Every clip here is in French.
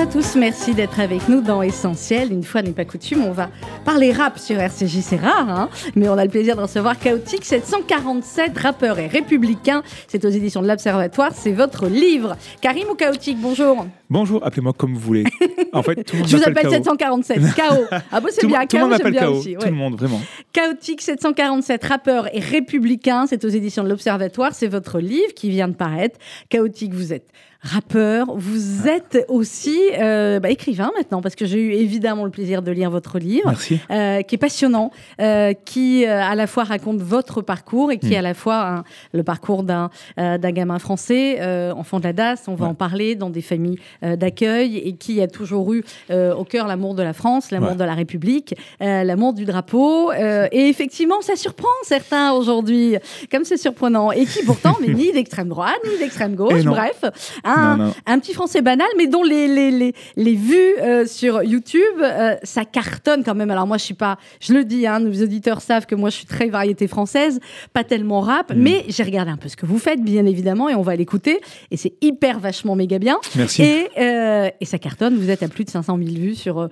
À tous, merci d'être avec nous dans Essentiel. Une fois n'est pas coutume, on va parler rap sur RCJ, c'est rare, hein mais on a le plaisir de recevoir Chaotique 747, rappeur et républicain. C'est aux éditions de l'Observatoire, c'est votre livre. Karim ou Chaotique, bonjour. Bonjour, appelez-moi comme vous voulez. En fait, tout le monde Je vous appelle K.O. 747, KO. Ah bon, c'est bien, tout le monde m'appelle bien KO. aussi. Tout le monde, vraiment. Chaotique 747, rappeur et républicain, c'est aux éditions de l'Observatoire, c'est votre livre qui vient de paraître. Chaotique, vous êtes rappeur, vous êtes aussi euh, bah, écrivain maintenant, parce que j'ai eu évidemment le plaisir de lire votre livre. Merci. euh, qui est passionnant, euh, qui euh, à la fois raconte votre parcours et qui Mm. est à la fois le parcours d'un euh, gamin français, euh, enfant de la DAS, on va Ouais. en parler, dans des familles euh, d'accueil, et qui a toujours eu euh, au cœur l'amour de la France, l'amour Ouais. de la République, euh, l'amour du drapeau. euh, et effectivement, ça surprend certains aujourd'hui, comme c'est surprenant, et qui pourtant n'est ni d'extrême droite, ni d'extrême gauche, non. Un, Non, non. un petit français banal, mais dont les, les, les, les vues euh, sur YouTube, euh, ça cartonne quand même. Alors moi, je suis pas, je le dis, hein, nos auditeurs savent que moi, je suis très variété française, pas tellement rap, Mm. mais j'ai regardé un peu ce que vous faites, bien évidemment, et on va l'écouter. Et c'est hyper vachement méga bien. Merci. Et, euh, et ça cartonne. Vous êtes à plus de 500 000 vues sur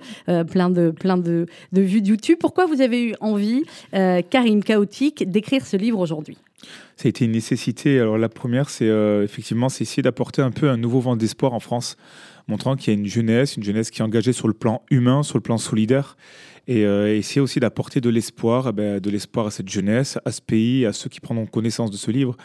plein de plein de, de vues de YouTube. Pourquoi vous avez eu envie, Karim Chaotique, d'écrire ce livre aujourd'hui? Ça a été une nécessité. Alors la première, c'est euh, effectivement, c'est essayer d'apporter un peu un nouveau vent d'espoir en France, montrant qu'il y a une jeunesse, une jeunesse qui est engagée sur le plan humain, sur le plan solidaire, et euh, essayer aussi d'apporter de l'espoir, eh ben, de l'espoir à cette jeunesse, à ce pays, à ceux qui prendront connaissance de ce livre.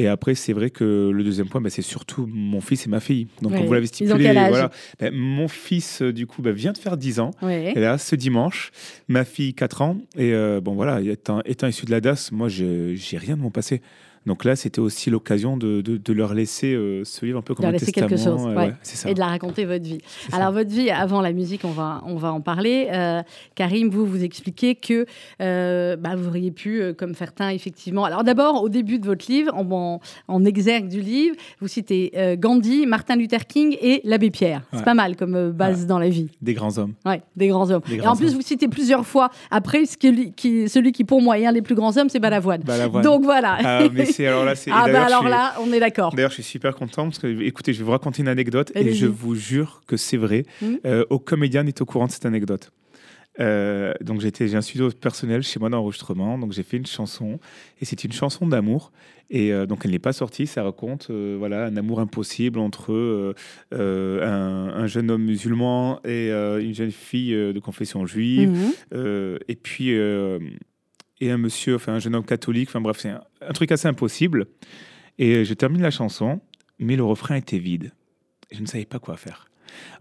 Et après, c'est vrai que le deuxième point, ben, c'est surtout mon fils et ma fille. Donc, Ouais. comme vous l'avez stipulé, voilà, Ben, mon fils, euh, du coup, ben, vient de faire 10 ans. Ouais. Et là, ce dimanche, ma fille, 4 ans, et euh, bon voilà, étant, étant issu de la DAS, moi, je- j'ai rien de mon passé. Donc là, c'était aussi l'occasion de, de- de leur laisser euh, ce livre un peu comme leur un laisser testament. quelque chose, ouais. c'est ça. et de la raconter votre vie. ça. Alors votre vie, avant la musique, on va, on va en parler. Euh, Karim, vous vous expliquez que euh, bah, vous auriez pu, euh, comme certains, effectivement. Alors d'abord, au début de votre livre, en, en, en exergue du livre, vous citez Gandhi, Martin Luther King et l'abbé Pierre. C'est Ouais. pas mal comme base dans la vie. Des grands hommes. Ouais, des grands hommes. Des et grands en plus, hommes. vous citez plusieurs fois après ce qui, qui- celui qui, pour moi, est un des plus grands hommes, c'est Balavoine. Balavoine. Donc voilà. Ah, mais c'est alors là, c'est. Ah bah alors suis- là, on est d'accord. D'ailleurs, je suis super content parce que, écoutez, je vais vous raconter une anecdote et je vous jure que c'est vrai. Mhm. Euh, aucun média n'est au courant de cette anecdote. Euh, donc j'étais, j'ai un studio personnel chez moi d'enregistrement, donc j'ai fait une chanson et c'est une chanson d'amour et euh, donc elle n'est pas sortie. Ça raconte euh, voilà un amour impossible entre un, un jeune homme musulman et une jeune fille de confession juive Mhm. et puis et un monsieur, enfin un jeune homme catholique. Enfin bref, c'est un, un truc assez impossible. Et je termine la chanson, mais le refrain était vide. Je ne savais pas quoi faire.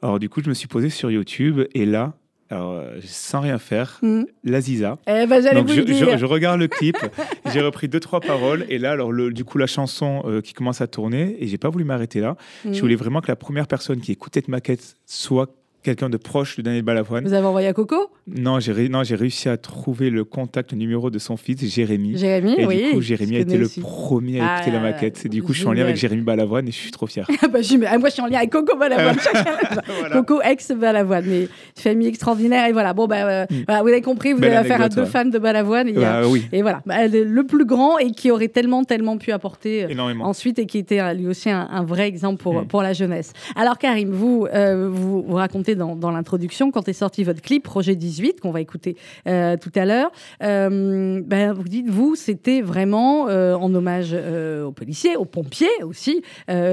Alors du coup, je me suis posé sur YouTube et là, alors, euh, sans rien faire, Mhm. la Ziza. Eh ben, Donc vous je, le dire. je- je regarde le clip, j'ai repris deux trois paroles et là alors le- du coup la chanson euh, qui commence à tourner et j'ai pas voulu m'arrêter là. Mhm. Je voulais vraiment que la première personne qui écoute cette maquette soit quelqu'un de proche de Daniel Balavoine. Vous avez envoyé à Coco? Non, j'ai non, j'ai réussi à trouver le contact, le numéro de son fils, Jérémy. Jérémy, Et oui. du coup, Jérémy a été le aussi. premier à écouter Ah, la maquette. Et du coup, je suis en lien avec Jérémy Balavoine et je suis trop fier. Ah bah, ah, moi, je suis en lien avec Coco Balavoine. Voilà. Coco ex Balavoine, mais famille extraordinaire. Et voilà, bon, bah, euh, Mm. vous avez compris, vous Belle avez affaire à deux ouais. fans de Balavoine. Et, Bah oui, et voilà, Bah, le, plus grand et qui aurait tellement, tellement pu apporter. euh, énormément. Ensuite, et qui était euh, lui aussi un, un vrai exemple pour, Mm. pour la jeunesse. Alors, Karim, vous, euh, vous, vous racontez dans, dans l'introduction, quand est sorti votre clip, Projet 18, qu'on va écouter euh, tout à l'heure, euh, ben, vous dites, vous, c'était vraiment euh, en hommage aux policiers, aux pompiers aussi,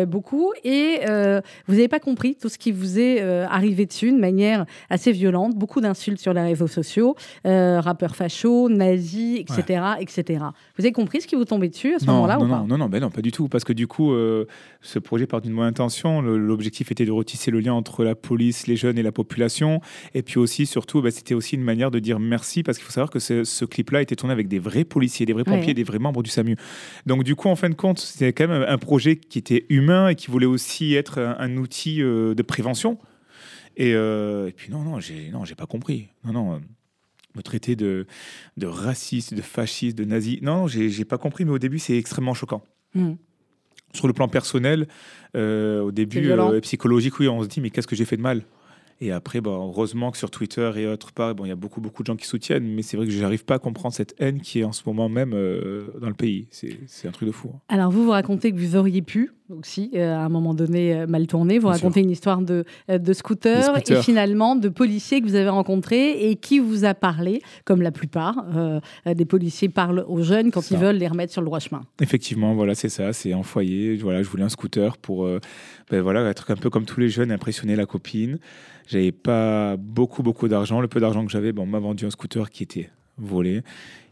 beaucoup, et vous n'avez pas compris tout ce qui vous est arrivé dessus de manière assez violente, beaucoup d'insultes sur les réseaux sociaux, rappeurs fachos, nazis, etc., etc. Vous avez compris ce qui vous tombait dessus à ce moment-là non, ou pas? non, non, ben non, pas du tout. Parce que du coup, ce projet part d'une bonne intention. L'objectif était de retisser le lien entre la police, les jeunes et la population. Et puis aussi, surtout, ben, c'était aussi une manière de dire merci. Parce qu'il faut savoir que ce, ce clip-là a été tourné avec des vrais policiers, des vrais pompiers, Ouais. des vrais membres du SAMU. Donc du coup, en fin de compte, c'était quand même un projet qui était humain et qui voulait aussi être un, un outil euh, de prévention. Et, euh, et puis non, non, j'ai non, j'ai pas compris. Non, non. euh, me traiter de, de raciste, de fasciste, de nazi. Non, j'ai j'ai pas compris, mais au début, c'est extrêmement choquant. Hmm. Sur le plan personnel, euh, au début, euh, psychologique, oui, on se dit, mais qu'est-ce que j'ai fait de mal? Et après, bon, heureusement que sur Twitter et autres bon, il y a beaucoup, beaucoup de gens qui soutiennent, mais c'est vrai que je n'arrive pas à comprendre cette haine qui est en ce moment même euh, dans le pays. C'est un truc de fou. Hein. Alors, vous vous racontez que vous auriez pu aussi, euh, à un moment donné, euh, mal tourné. Vous racontez une histoire de, de scooter et finalement de policiers que vous avez rencontrés et qui vous a parlé, comme la plupart des policiers parlent aux jeunes quand ils veulent les remettre sur le droit chemin. Effectivement, voilà, c'est ça. C'est en foyer. Voilà, je voulais un scooter pour ben voilà, être un peu comme tous les jeunes, impressionner la copine. J'avais pas beaucoup, beaucoup d'argent. Le peu d'argent que j'avais, bon, on m'a vendu un scooter qui était volé.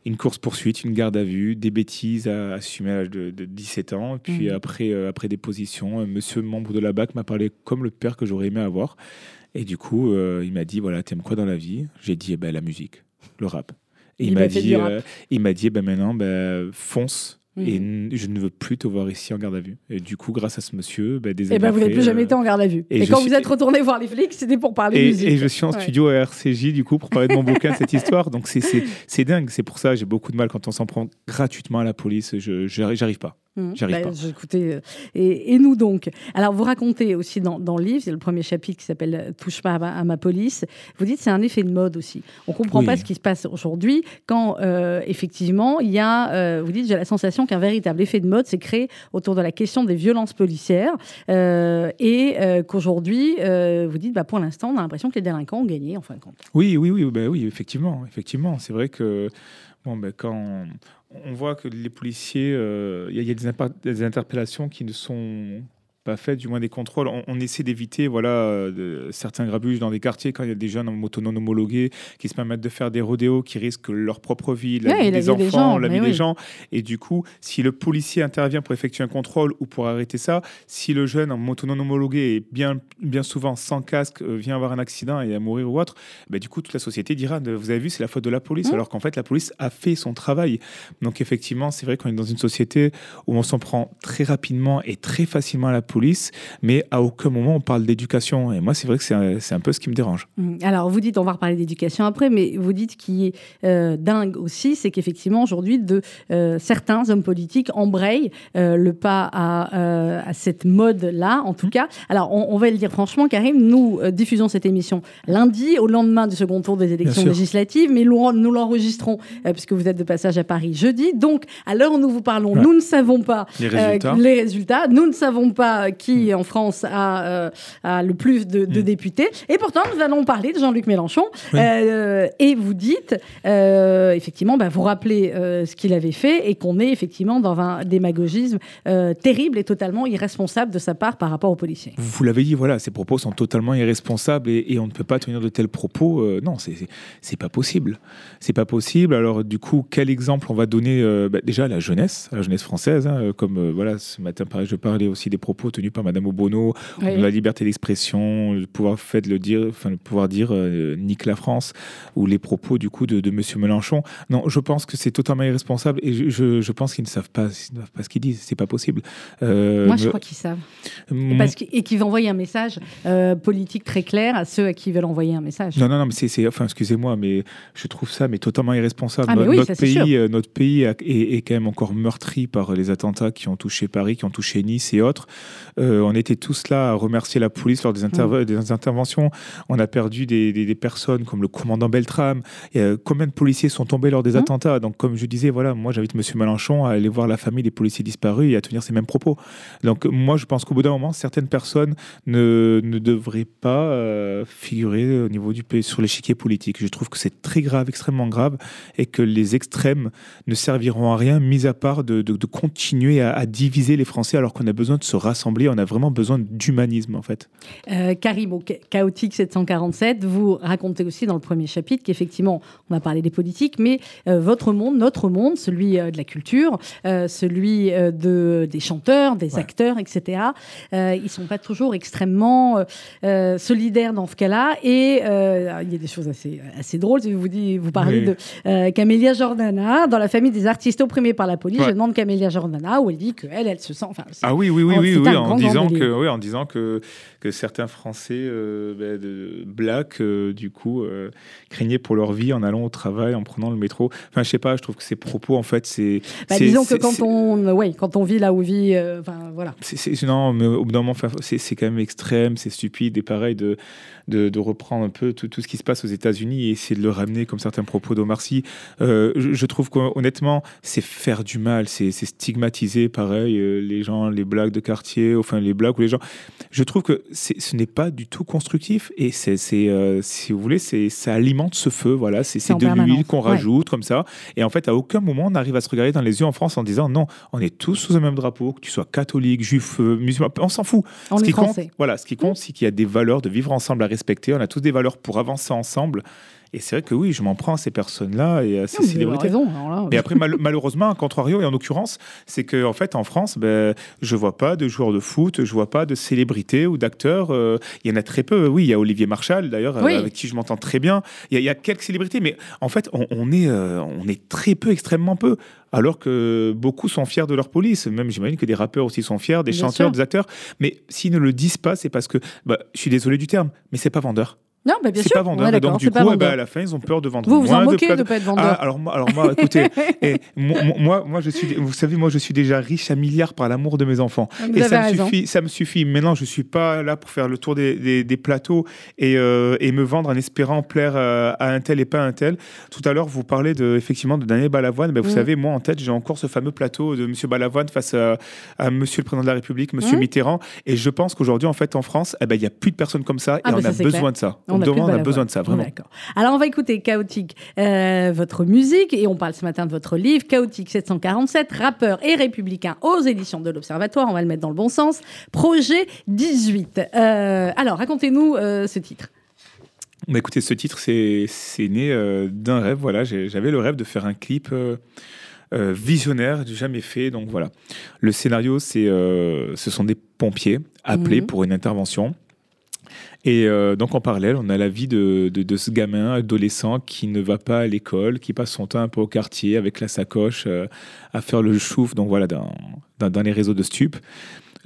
Une course-poursuite, une garde à vue, des bêtises à assumer à l'âge de, 17 ans. Puis mmh. après, euh, après déposition, un monsieur membre de la BAC m'a parlé comme le père que j'aurais aimé avoir. Et du coup, euh, il m'a dit voilà, t'aimes quoi dans la vie? J'ai dit eh ben, la musique, le rap. Et il, m'a dit, euh, il m'a dit, ben maintenant, ben, fonce, et hmm. je ne veux plus te voir ici en garde à vue. Et du coup, grâce à ce monsieur, bah, des et eh ben, vous n'avez plus jamais euh, été en garde à vue. Et, quand vous êtes retourné voir les flics, c'était pour parler et, musique. Et je suis en studio à RCJ, du coup, pour parler de mon bouquin, cette histoire. Donc, c'est dingue. C'est pour ça j'ai beaucoup de mal quand on s'en prend gratuitement à la police. Je n'arrive pas. Mmh. J'arrive bah, pas. Écoutez, euh, et, nous donc Alors, vous racontez aussi dans, dans le livre, c'est le premier chapitre qui s'appelle euh, Touche pas à ma, police. Vous dites c'est un effet de mode aussi. On comprend pas ce qui se passe aujourd'hui quand euh, effectivement il y a. vous dites j'ai la sensation qu'un véritable effet de mode s'est créé autour de la question des violences policières et qu'aujourd'hui vous dites bah, pour l'instant on a l'impression que les délinquants ont gagné en fin de compte. Oui, oui, oui, bah, oui, effectivement, effectivement. C'est vrai que bon, ben, quand on voit que les policiers, euh, il y, a des, interpellations qui ne sont pas fait, du moins des contrôles. On, essaie d'éviter voilà, euh, certains grabuges dans des quartiers quand il y a des jeunes en moto non homologués qui se permettent de faire des rodéos qui risquent leur propre vie, la vie des enfants, la vie des gens. Et du coup, si le policier intervient pour effectuer un contrôle ou pour arrêter ça, si le jeune en moto non homologué est bien, bien souvent sans casque, euh, vient avoir un accident et à mourir ou autre, bah, du coup, toute la société dira Vous avez vu, c'est la faute de la police, mmh. alors qu'en fait, la police a fait son travail. Donc, effectivement, c'est vrai qu'on est dans une société où on s'en prend très rapidement et très facilement à la police police, mais à aucun moment on parle d'éducation. Et moi, c'est vrai que c'est un, un, peu ce qui me dérange. Mmh. Alors, vous dites, on va reparler d'éducation après, mais vous dites qui est euh, dingue aussi, c'est qu'effectivement, aujourd'hui, de euh, certains hommes politiques embrayent euh, le pas à, à cette mode-là, en tout mmh. cas. Alors, on, va le dire franchement, Karim, nous diffusons cette émission lundi, au lendemain du second tour des élections législatives, mais nous, l'enregistrons, puisque vous êtes de passage à Paris jeudi. Donc, à l'heure où nous vous parlons, nous ne savons pas les résultats. les résultats. Nous ne savons pas qui mm. en France euh, a, le plus de, mm. députés. Et pourtant, nous allons parler de Jean-Luc Mélenchon. Euh, et vous dites, euh, effectivement, bah, vous rappelez ce qu'il avait fait et qu'on est effectivement dans un démagogisme terrible et totalement irresponsable de sa part par rapport aux policiers. Vous l'avez dit, voilà, ces propos sont totalement irresponsables et, on ne peut pas tenir de tels propos. non, c'est pas possible. C'est pas possible. Alors, du coup, quel exemple on va donner bah, déjà à la jeunesse, à la jeunesse française, hein, comme voilà, ce matin, pareil, je parlais aussi des propos tenu par Madame Obono, la liberté d'expression, le pouvoir fait de le dire, enfin le pouvoir dire euh, nique la France, ou les propos du coup de, de Monsieur Mélenchon. Non, je pense que c'est totalement irresponsable et je, je, pense qu'ils ne savent pas, pas ce qu'ils disent. C'est pas possible. Euh, Moi, je crois qu'ils savent. Et, parce et qu'ils vont envoyer un message euh, politique très clair à ceux à qui ils veulent envoyer un message. Non, non, non, mais c'est, enfin, excusez-moi, mais je trouve ça mais totalement irresponsable. Ah, notre, pays, notre pays est, est, quand même encore meurtri par les attentats qui ont touché Paris, qui ont touché Nice et autres. Euh, on était tous là à remercier la police lors des, mm. des interventions. On a perdu des, personnes comme le commandant Beltrame. Et, combien de policiers sont tombés lors des mm. attentats? Donc, comme je disais, voilà, moi j'invite M. Mélenchon à aller voir la famille des policiers disparus et à tenir ces mêmes propos. Donc, moi je pense qu'au bout d'un moment, certaines personnes ne, ne devraient pas euh, figurer au niveau du pays sur l'échiquier politique. Je trouve que c'est très grave, extrêmement grave, et que les extrêmes ne serviront à rien, mis à part de, continuer à, à diviser les Français alors qu'on a besoin de se rassembler on a vraiment besoin d'humanisme en fait. Euh, Karim, au Chaotique 747, vous racontez aussi dans le premier chapitre qu'effectivement, on a parlé des politiques, mais euh, votre monde, notre monde, celui euh, de la culture, celui de, des chanteurs, des acteurs, etc., ils sont pas toujours extrêmement solidaires dans ce cas-là. Et il y a des choses assez, assez drôles. Vous, vous parlez de Camélia Jordana, dans la famille des artistes opprimés par la police. Je demande Camélia Jordana, où elle dit qu'elle, elle se sent. Enfin, ah oui, oui, oui, oui, oui, oui, en disant que, oui, en disant que, que certains Français euh, ben, de black, euh, du coup, euh, craignaient pour leur vie en allant au travail, en prenant le métro. Enfin, je sais pas, je trouve que ces propos, en fait, c'est. Bah, disons que quand on, ouais, quand on vit là où vit, euh, enfin voilà. non, mais au bout d'un moment, c'est c'est quand même extrême, c'est stupide et pareil de, de, de reprendre un peu tout, tout ce qui se passe aux États-Unis et essayer de le ramener comme certains propos d'Omar Sy. Je, je trouve qu'honnêtement, c'est faire du mal, c'est stigmatiser pareil les gens, les blagues de quartier, enfin les blagues ou les gens. Je trouve que ce n'est pas du tout constructif et c'est, euh, si vous voulez, c'est, ça alimente ce feu. Voilà, c'est, de l'huile qu'on ouais. rajoute comme ça. Et en fait, à aucun moment on arrive à se regarder dans les yeux en France en disant non, on est tous sous un même drapeau, que tu sois catholique, juif, euh, musulman, on s'en fout. On ce qui compte, voilà, ce qui compte, c'est qu'il y a des valeurs de vivre ensemble à respecter. On a tous des valeurs pour avancer ensemble. Et c'est vrai que oui, je m'en prends à ces personnes-là et à ces Non, célébrités. raison. alors là, Et après, mal- malheureusement, à contrario, et en l'occurrence, c'est qu'en en fait, en France, ben, je vois pas de joueurs de foot, je vois pas de célébrités ou d'acteurs. euh, Il y en a très peu. Oui, il y a Olivier Marchal, d'ailleurs, Oui. euh, avec qui je m'entends très bien. Il y, a- il y a quelques célébrités, mais en fait, on, on est, euh, on est très peu, extrêmement peu. Alors que beaucoup sont fiers de leur police. Même, j'imagine que des rappeurs aussi sont fiers, des Bien chanteurs, sûr. des acteurs. Mais s'ils ne le disent pas, c'est parce que, bah, je suis désolé du terme, mais c'est pas vendeur. Non, bah, bien C'est sûr. pas on vendeur. est Et donc, du c'est coup, eh ben, vendeur. à la fin, ils ont peur de vendre Vous vous en moquez de ne pas être ah, vendeur. alors, moi- alors moi, écoutez, eh, moi, moi, je suis, vous savez, moi, je suis déjà riche à milliards par l'amour de mes enfants. Vous et ça me suffit, ça me suffit. Maintenant, je suis pas là pour faire le tour des, des- des plateaux et, euh, et me vendre en espérant plaire euh, à un tel et pas à un tel. Tout à l'heure, vous parlez de, effectivement de Daniel Balavoine. Ben, vous Mm. savez, moi, en tête, j'ai encore ce fameux plateau de Monsieur Balavoine face à, à Monsieur le président de la République, Monsieur Mm. Mitterrand. Et je pense qu'aujourd'hui, en fait, en France, eh ben, il y a plus de personnes comme ça et Ah, on bah, ça, a c'est besoin clair. de ça. On On, a on a besoin de ça, vraiment. D'accord. Alors, on va écouter Chaotique, euh, votre musique, et on parle ce matin de votre livre, Chaotique 747, rappeur et républicain aux éditions de l'Observatoire. On va le mettre dans le bon sens. Projet 18. Euh, alors, racontez-nous euh, ce titre. Bah, écoutez, ce titre, c'est c'est né d'un rêve. Voilà, j'avais le rêve de faire un clip visionnaire, jamais fait. Donc voilà, le scénario, c'est euh, ce sont des pompiers appelés Mhm. pour une intervention. Et euh, donc en parallèle, on a la vie de, ce gamin adolescent qui ne va pas à l'école, qui passe son temps un peu au quartier avec la sacoche euh, à faire le chouf, donc voilà, dans, les réseaux de stupes.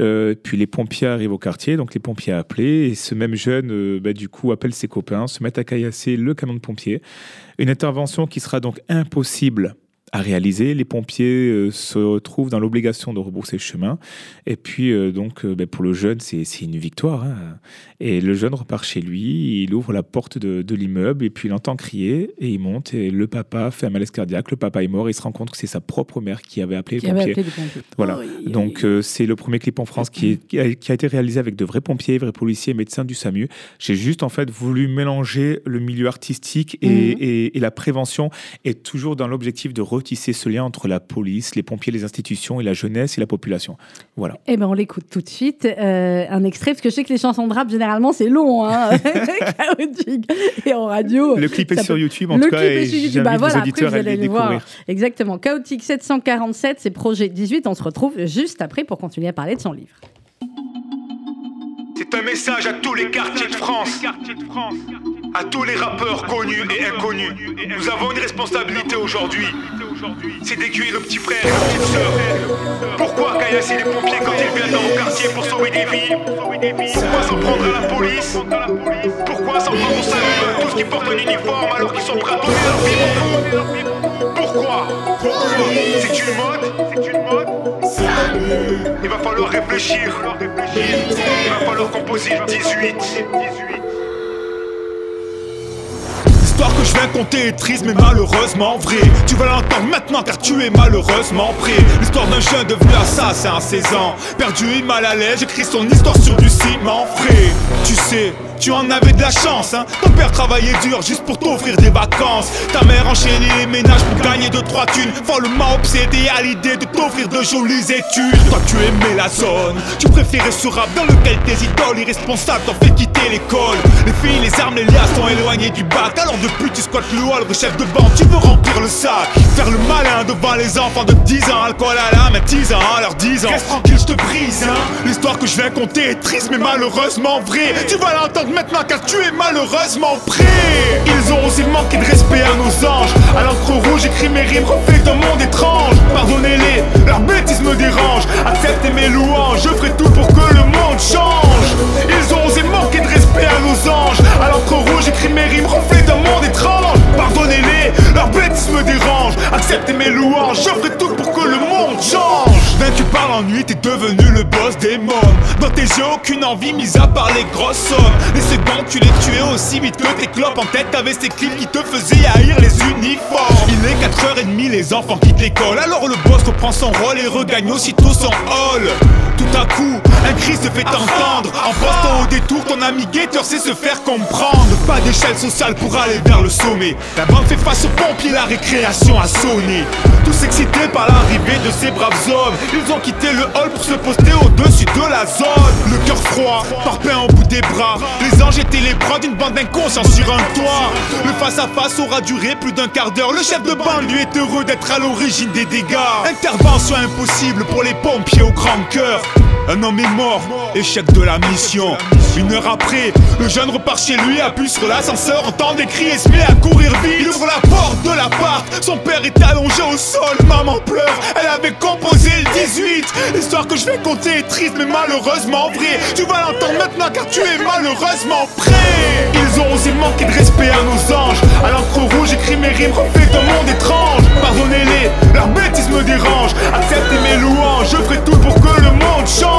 Euh, puis les pompiers arrivent au quartier, donc les pompiers appelés, et ce même jeune, bah, du coup, appelle ses copains, se met à caillasser le camion de pompiers. Une intervention qui sera donc impossible à réaliser. Les pompiers euh, se retrouvent dans l'obligation de rebrousser le chemin. Et puis, euh, donc, euh, bah, pour le jeune, c'est une victoire. hein. Et le jeune repart chez lui, il ouvre la porte de, de l'immeuble, et puis il entend crier, et il monte, et le papa fait un malaise cardiaque, le papa est mort, et il se rend compte que c'est sa propre mère qui avait appelé Qui les avait pompiers. appelé les pompiers. Voilà. Oh, Donc c'est le premier clip en France qui, est- qui a, qui a été réalisé avec de vrais pompiers, vrais policiers, médecins du SAMU. J'ai juste en fait voulu mélanger le milieu artistique et, Mhm. et- et la prévention, et toujours dans l'objectif de retisser ce lien entre la police, les pompiers, les institutions, et la jeunesse et la population. Voilà. Eh ben, on l'écoute tout de suite. Euh, un extrait, parce que je sais que les chansons de rap, généralement, c'est long. Hein Chaotique. Et en radio. Le clip est sur peut- YouTube en le tout cas, clip et est sur YouTube. Bah voilà, après, vous le allez le voir. Exactement. Chaotique 747, c'est projet 18. On se retrouve juste après pour continuer à parler de son livre. C'est un message à tous les quartiers de France, à tous les rappeurs connus et inconnus. Nous avons une responsabilité aujourd'hui. C'est d'écuyer nos petits frères et nos petites sœurs. Pourquoi caillasser les pompiers quand ils viennent dans nos quartiers pour sauver des vies? Pourquoi s'en prendre à la police? Pourquoi s'en prendre au salut tous qui portent un uniforme alors qu'ils sont prêts à donner leur vie pour nous Pourquoi? C'est une mode? C'est une mode il va falloir réfléchir. Il va falloir composer le 18. L'histoire que je viens conter est triste mais malheureusement vrai. Tu vas l'entendre maintenant car tu es malheureusement prêt. L'histoire d'un jeune devenu assassin à 16 ans. Perdu et mal à l'aise, j'écris son histoire sur du ciment frais. Tu sais, tu en avais de la chance hein. Ton père travaillait dur juste pour t'offrir des vacances. Ta mère enchaînait les ménages pour gagner 2-3 thunes. Follement obsédée à l'idée de t'offrir de jolies études. Toi tu aimais la zone, tu préférais ce rap dans lequel tes idoles irresponsables t'ont fait quitter l'école. Les filles, les armes, les liasses sont éloignées du bac. Alors de pute, tu squattes le hall, chef de bande, tu veux remplir le sac. Faire le malin devant les enfants de 10 ans, alcool à la main, 10 ans, à leurs 10 ans. Reste tranquille, je te brise, hein. L'histoire que je viens compter est triste, mais malheureusement vrai. Tu vas l'entendre maintenant car tu es malheureusement prêt. Ils ont aussi manqué de respect à nos anges. À l'encre rouge, écrit mes rimes, reflet d'un monde étrange. Pardonnez-les, leur bêtise me dérange. Acceptez mes louanges, je ferai tout pour que le monde change. Ils ont osé manquer de respect à nos. À rouge, mes rimes, reflet d'un monde étrange. Pardonnez-les, leur bêtise me dérange. Acceptez mes louanges, je ferai tout pour que le monde change. Vaincu par l'ennui, t'es devenu le boss des mômes. Dans tes yeux, aucune envie, mis à part les grosses sommes. Les secondes, tu les tuais aussi vite que tes clopes en tête. T'avais ces clips qui te faisaient haïr les uniformes. Il est 4h30, les enfants quittent l'école. Alors le boss reprend son rôle et regagne aussitôt son hall. Tout à coup, un cri se fait entendre. En au ton ami guetteur sait se faire comprendre. Pas d'échelle sociale pour aller vers le sommet. La bande fait face aux pompiers, la récréation a sonné. Tous excités par l'arrivée de ces braves hommes. Ils ont quitté le hall pour se poster au-dessus de la zone. Le cœur froid, parpaing au bout des bras. Les anges étaient les bras d'une bande d'inconscients sur un toit. Le face-à-face aura duré plus d'un quart d'heure. Le chef de bande lui est heureux d'être à l'origine des dégâts. Intervention impossible pour les pompiers au grand cœur. Un homme est mort, échec de la mission. Une heure après, le jeune repart chez lui, appuie sur l'ascenseur, entend des cris et se met à courir vite. Il ouvre la porte de l'appart, son père est allongé au sol, maman pleure, elle avait composé le 18. L'histoire que je vais compter est triste mais malheureusement vraie. Tu vas l'entendre maintenant car tu es malheureusement prêt. Ils ont osé manquer de respect à nos anges. À l'encre rouge, j'écris mes rimes, reflet d'un monde étrange. Pardonnez-les, leur bêtise me dérange. Acceptez mes louanges, je ferai tout pour que le monde change.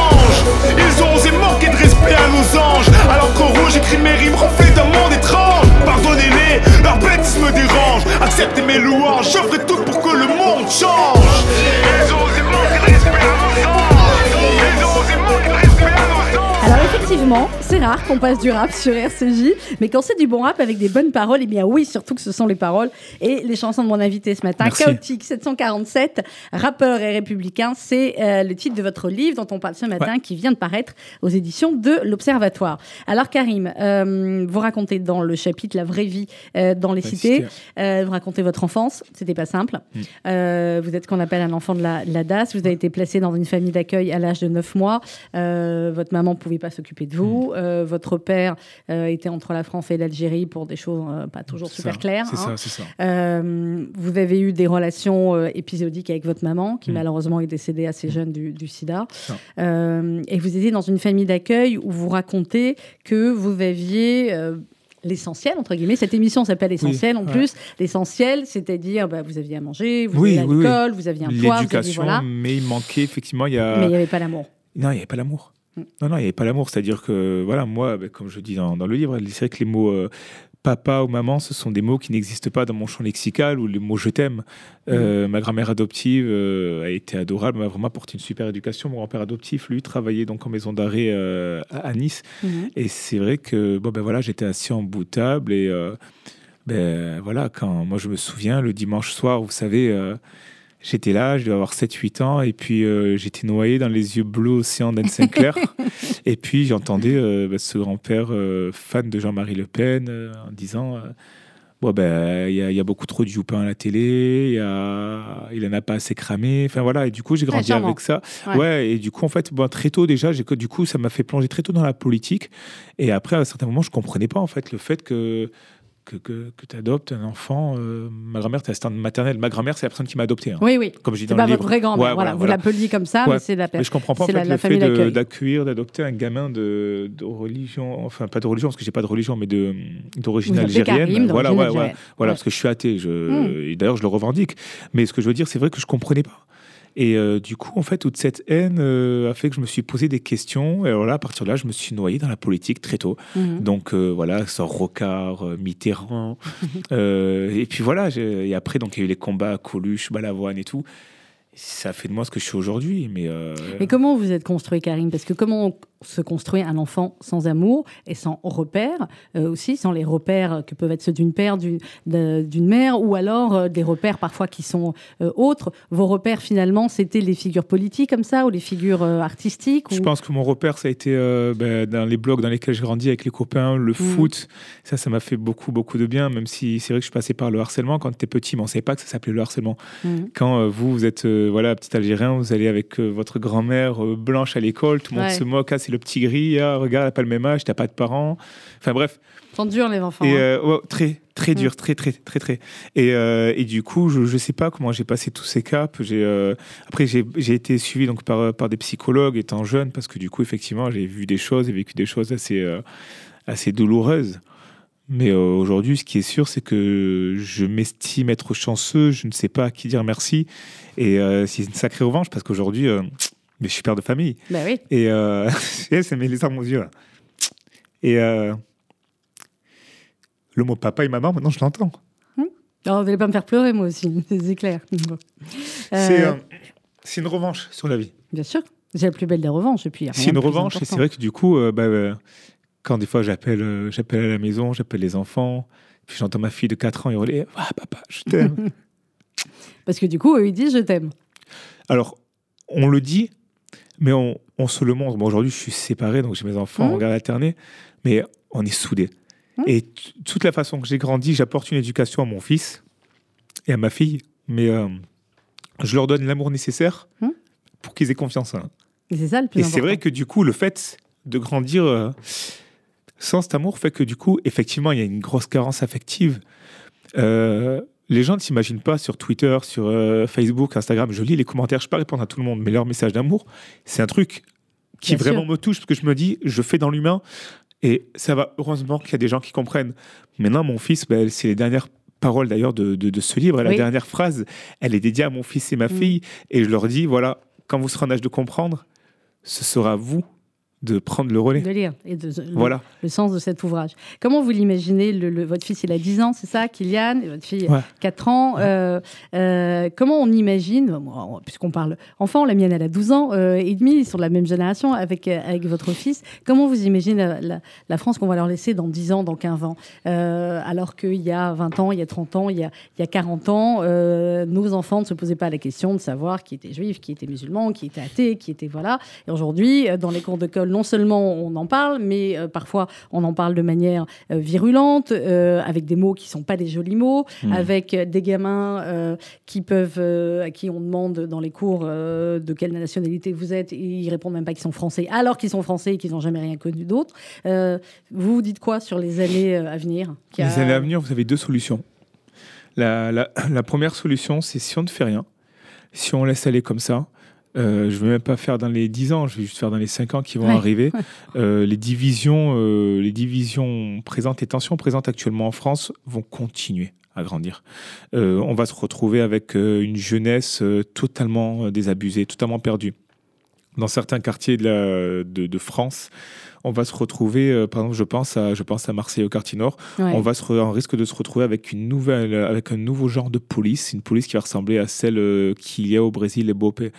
Ils ont osé manquer de respect à nos anges. À l'encre rouge, j'écris mes rimes, reflet d'un monde étrange. Pardonnez-les, leur bêtise me dérange. Acceptez mes louanges, je ferai tout pour que le monde change. Effectivement, c'est rare qu'on passe du rap sur RCJ, mais quand c'est du bon rap avec des bonnes paroles, eh bien oui, surtout que ce sont les paroles et les chansons de mon invité ce matin. Merci. Chaotique 747, rappeur et républicain, c'est euh, le titre de votre livre dont on parle ce matin, qui vient de paraître aux éditions de l'Observatoire. Alors Karim, euh, vous racontez dans le chapitre La vraie vie euh, dans les cités, cité. vous racontez votre enfance, c'était pas simple. Mm. Vous êtes ce qu'on appelle un enfant de la, de la DAS, vous avez été placé dans une famille d'accueil à l'âge de 9 mois, votre maman ne pouvait pas s'occuper de Mm. vous, Euh, votre père euh, était entre la France et l'Algérie pour des choses euh, pas toujours super ça, claires. C'est hein. ça, c'est ça. Vous avez eu des relations épisodiques avec votre maman, qui Mm. malheureusement est décédée assez jeune du, du sida. Et vous étiez dans une famille d'accueil où vous racontez que vous aviez l'essentiel, entre guillemets. Cette émission s'appelle Essentiel en ouais. plus. L'essentiel, c'est-à-dire bah, vous aviez à manger, vous Oui, aviez oui. l'alcool, vous aviez un toit, L'éducation, voilà. mais il manquait effectivement, il y a... Mais il n'y avait pas l'amour. Non, il n'y avait pas l'amour. Mm. Non, non, il n'y avait pas l'amour. C'est-à-dire que, voilà, moi, ben, comme je dis dans, dans le livre, c'est vrai que les mots euh, papa ou maman, ce sont des mots qui n'existent pas dans mon champ lexical ou les mots je t'aime. Euh, Ma grand-mère adoptive euh, a été adorable, m'a vraiment apporté une super éducation. Mon grand-père adoptif, lui, travaillait donc en maison d'arrêt à, Nice. Mhm. Et c'est vrai que, bon, ben voilà, j'étais assis en bout de table et. ben voilà, quand moi je me souviens, le dimanche soir, vous savez, j'étais là, je devais avoir 7-8 ans, et puis euh, j'étais noyé dans les yeux bleus océan d'Anne Sinclair. et puis j'entendais euh, ben, ce grand-père euh, fan de Jean-Marie Le Pen en disant Bon, ben, il y, a- il y a beaucoup trop de Joupin à la télé, il y a- il en a pas assez cramé. Enfin voilà, et du coup, j'ai grandi avec ça. Ouais. Ouais. et du coup, en fait, bon, très tôt déjà, du coup, ça m'a fait plonger très tôt dans la politique. Et après, à un certain moment, je comprenais pas en fait le fait que que, que, que tu adoptes un enfant. euh, ma grand-mère, tu assistante maternelle. Ma grand-mère, c'est la personne qui m'a adopté. hein. Oui, oui. Comme je dis C'est dans pas le votre livre. vraie grand-mère. Ouais, voilà, vous voilà. l'appeliez comme ça, Ouais. mais c'est la Mais je comprends pas en c'est fait la- le fait d'accueillir, d'adopter un gamin de, de religion, enfin pas de religion parce que j'ai pas de religion, mais de d'origine algérienne. Karim, voilà, ouais, algérienne. voilà, parce que je suis athée. Je, Hmm. et d'ailleurs, je le revendique. Mais ce que je veux dire, c'est vrai que je comprenais pas. Et euh, du coup, en fait, toute cette haine euh, a fait que je me suis posé des questions. Et alors là, à partir de là, je me suis noyé dans la politique très tôt. Mhm. Donc euh, voilà, sort Rocard, Mitterrand. et puis voilà, et après, donc il y a eu les combats à Coluche, Balavoine et tout. Ça fait de moi ce que je suis aujourd'hui. Mais, euh, Mais comment vous êtes construit, Karim Parce que comment se construit un enfant sans amour et sans repères euh, aussi, sans les repères que peuvent être ceux d'une père, d'une mère, ou alors euh, des repères parfois qui sont autres? Vos repères finalement, c'était les figures politiques comme ça, ou les figures artistiques Je ou- pense que mon repère, ça a été ben, dans les blogs dans lesquels j'ai grandi avec les copains, le foot. Ça, ça m'a fait beaucoup, beaucoup de bien, même si c'est vrai que je suis passé par le harcèlement quand tu petit, mais on ne savait pas que ça s'appelait le harcèlement. Mhm. Quand vous, vous êtes voilà, petit Algérien, vous allez avec euh, votre grand-mère euh, blanche à l'école, tout le monde se moque, ah, c'est le petit gris, ah, regarde, n'a pas le même âge, t'as pas de parents. Enfin bref, Sont durs les enfants. et hein. euh, ouais, très, très Mm. dur, très, très, très, très. Et, euh, et du coup, je ne sais pas comment j'ai passé tous ces caps. J'ai, euh, après, j'ai j'ai été suivi donc, par, par des psychologues étant jeune, parce que du coup, effectivement, j'ai vu des choses et vécu des choses assez, euh, assez douloureuses. Mais euh, aujourd'hui, ce qui est sûr, c'est que je m'estime être chanceux, je ne sais pas à qui dire merci. Et euh, c'est une sacrée revanche, parce qu'aujourd'hui, euh, mais je suis père de famille. Bah oui. Et ça met les larmes aux yeux. là. Et le mot papa et maman, maintenant je l'entends. Alors, vous n'allez pas me faire pleurer, moi aussi, c'est clair. Bon. C'est une revanche sur la vie. Bien sûr, c'est la plus belle des revanches. Et puis, C'est une revanche et c'est vrai que du coup, bah, quand des fois j'appelle euh, j'appelle à la maison, j'appelle les enfants, puis j'entends ma fille de 4 ans hurler Ah papa, je t'aime. Parce que du coup, eux, ils disent je t'aime. Alors, on le dit, mais on, on se le montre. Bon, aujourd'hui, je suis séparé, donc j'ai mes enfants Mhm. en garde alternée, mais on est soudés. Mhm. Et toute la façon que j'ai grandi, j'apporte une éducation à mon fils et à ma fille, mais euh, je leur donne l'amour nécessaire Mhm. pour qu'ils aient confiance en eux. Et c'est ça le plus Et c'est vrai que du coup, le fait de grandir euh, sans cet amour fait que du coup, effectivement, il y a une grosse carence affective. Euh, les gens ne s'imaginent pas sur Twitter, sur euh, Facebook, Instagram. Je lis les commentaires, je ne peux pas répondre à tout le monde, mais leur message d'amour, c'est un truc qui Bien vraiment sûr. me touche parce que je me dis, je fais dans l'humain et ça va. Heureusement qu'il y a des gens qui comprennent. Maintenant, mon fils, ben, c'est les dernières paroles d'ailleurs de, de- de ce livre. Et La dernière phrase, elle est dédiée à mon fils et ma Mm. fille. Et je leur dis, voilà, quand vous serez en âge de comprendre, ce sera vous de prendre le relais. de lire et de, le- Voilà. le, sens de cet ouvrage. Comment vous l'imaginez le, le- Votre fils, il a 10 ans, c'est ça, Kylian Votre fille, Ouais. 4 ans. Euh, euh, comment on imagine, puisqu'on parle enfant, la mienne, elle a 12 ans euh, et demi, ils sont de la même génération avec, euh, avec votre fils. Comment vous imaginez la, la- la France qu'on va leur laisser dans 10 ans, dans 15 ans Alors qu'il y a 20 ans, il y a 30 ans, il y a, il y a 40 ans, nos enfants ne se posaient pas la question de savoir qui était juif, qui était musulman, qui était athée, qui était voilà. Et aujourd'hui, dans les cours d'école, non seulement on en parle, mais euh, parfois on en parle de manière euh, virulente, euh, avec des mots qui sont pas des jolis mots, Mhm. avec des gamins qui peuvent, à qui on demande dans les cours de quelle nationalité vous êtes, et ils répondent même pas qu'ils sont français, alors qu'ils sont français et qu'ils n'ont jamais rien connu d'autre. Vous vous dites quoi sur les années à venir a- Les années à venir, vous avez deux solutions. La, la- la première solution, c'est si on ne fait rien, si on laisse aller comme ça, euh, je ne vais même pas faire dans les 10 ans, je vais juste faire dans les 5 ans qui vont Ouais. arriver. Euh, les, divisions, euh, les divisions présentes, les tensions présentes actuellement en France vont continuer à grandir. On va se retrouver avec une jeunesse totalement désabusée, totalement perdue. Dans certains quartiers de, la- de- de France, on va se retrouver, euh, par exemple, je pense à, je pense à Marseille au quartier nord, Ouais. on va se on risque de se retrouver avec une nouvelle, avec un nouveau genre de police, une police qui va ressembler à celle euh, qu'il y a au Brésil et Bopé.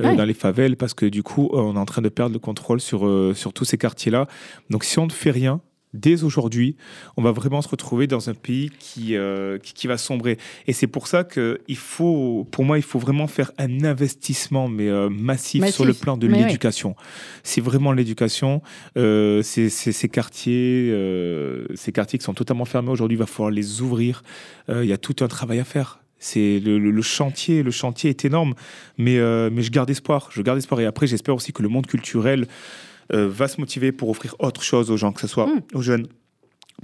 euh, Ouais. dans les favelles parce que du coup on est en train de perdre le contrôle sur, euh, sur tous ces quartiers-là. Donc si on ne fait rien, dès aujourd'hui, on va vraiment se retrouver dans un pays qui, euh, qui, qui va sombrer. Et c'est pour ça que il faut, pour moi, il faut vraiment faire un investissement mais euh, massif, Massif. sur le plan de l'éducation. C'est vraiment l'éducation. Euh, ces, ces- ces quartiers, euh, ces quartiers qui sont totalement fermés aujourd'hui, il va falloir les ouvrir. Euh, Il y a tout un travail à faire. C'est le, le- le chantier, le chantier est énorme, mais, euh, mais je garde espoir. Je garde espoir et après j'espère aussi que le monde culturel euh, va se motiver pour offrir autre chose aux gens, que ce soit Mm. aux jeunes.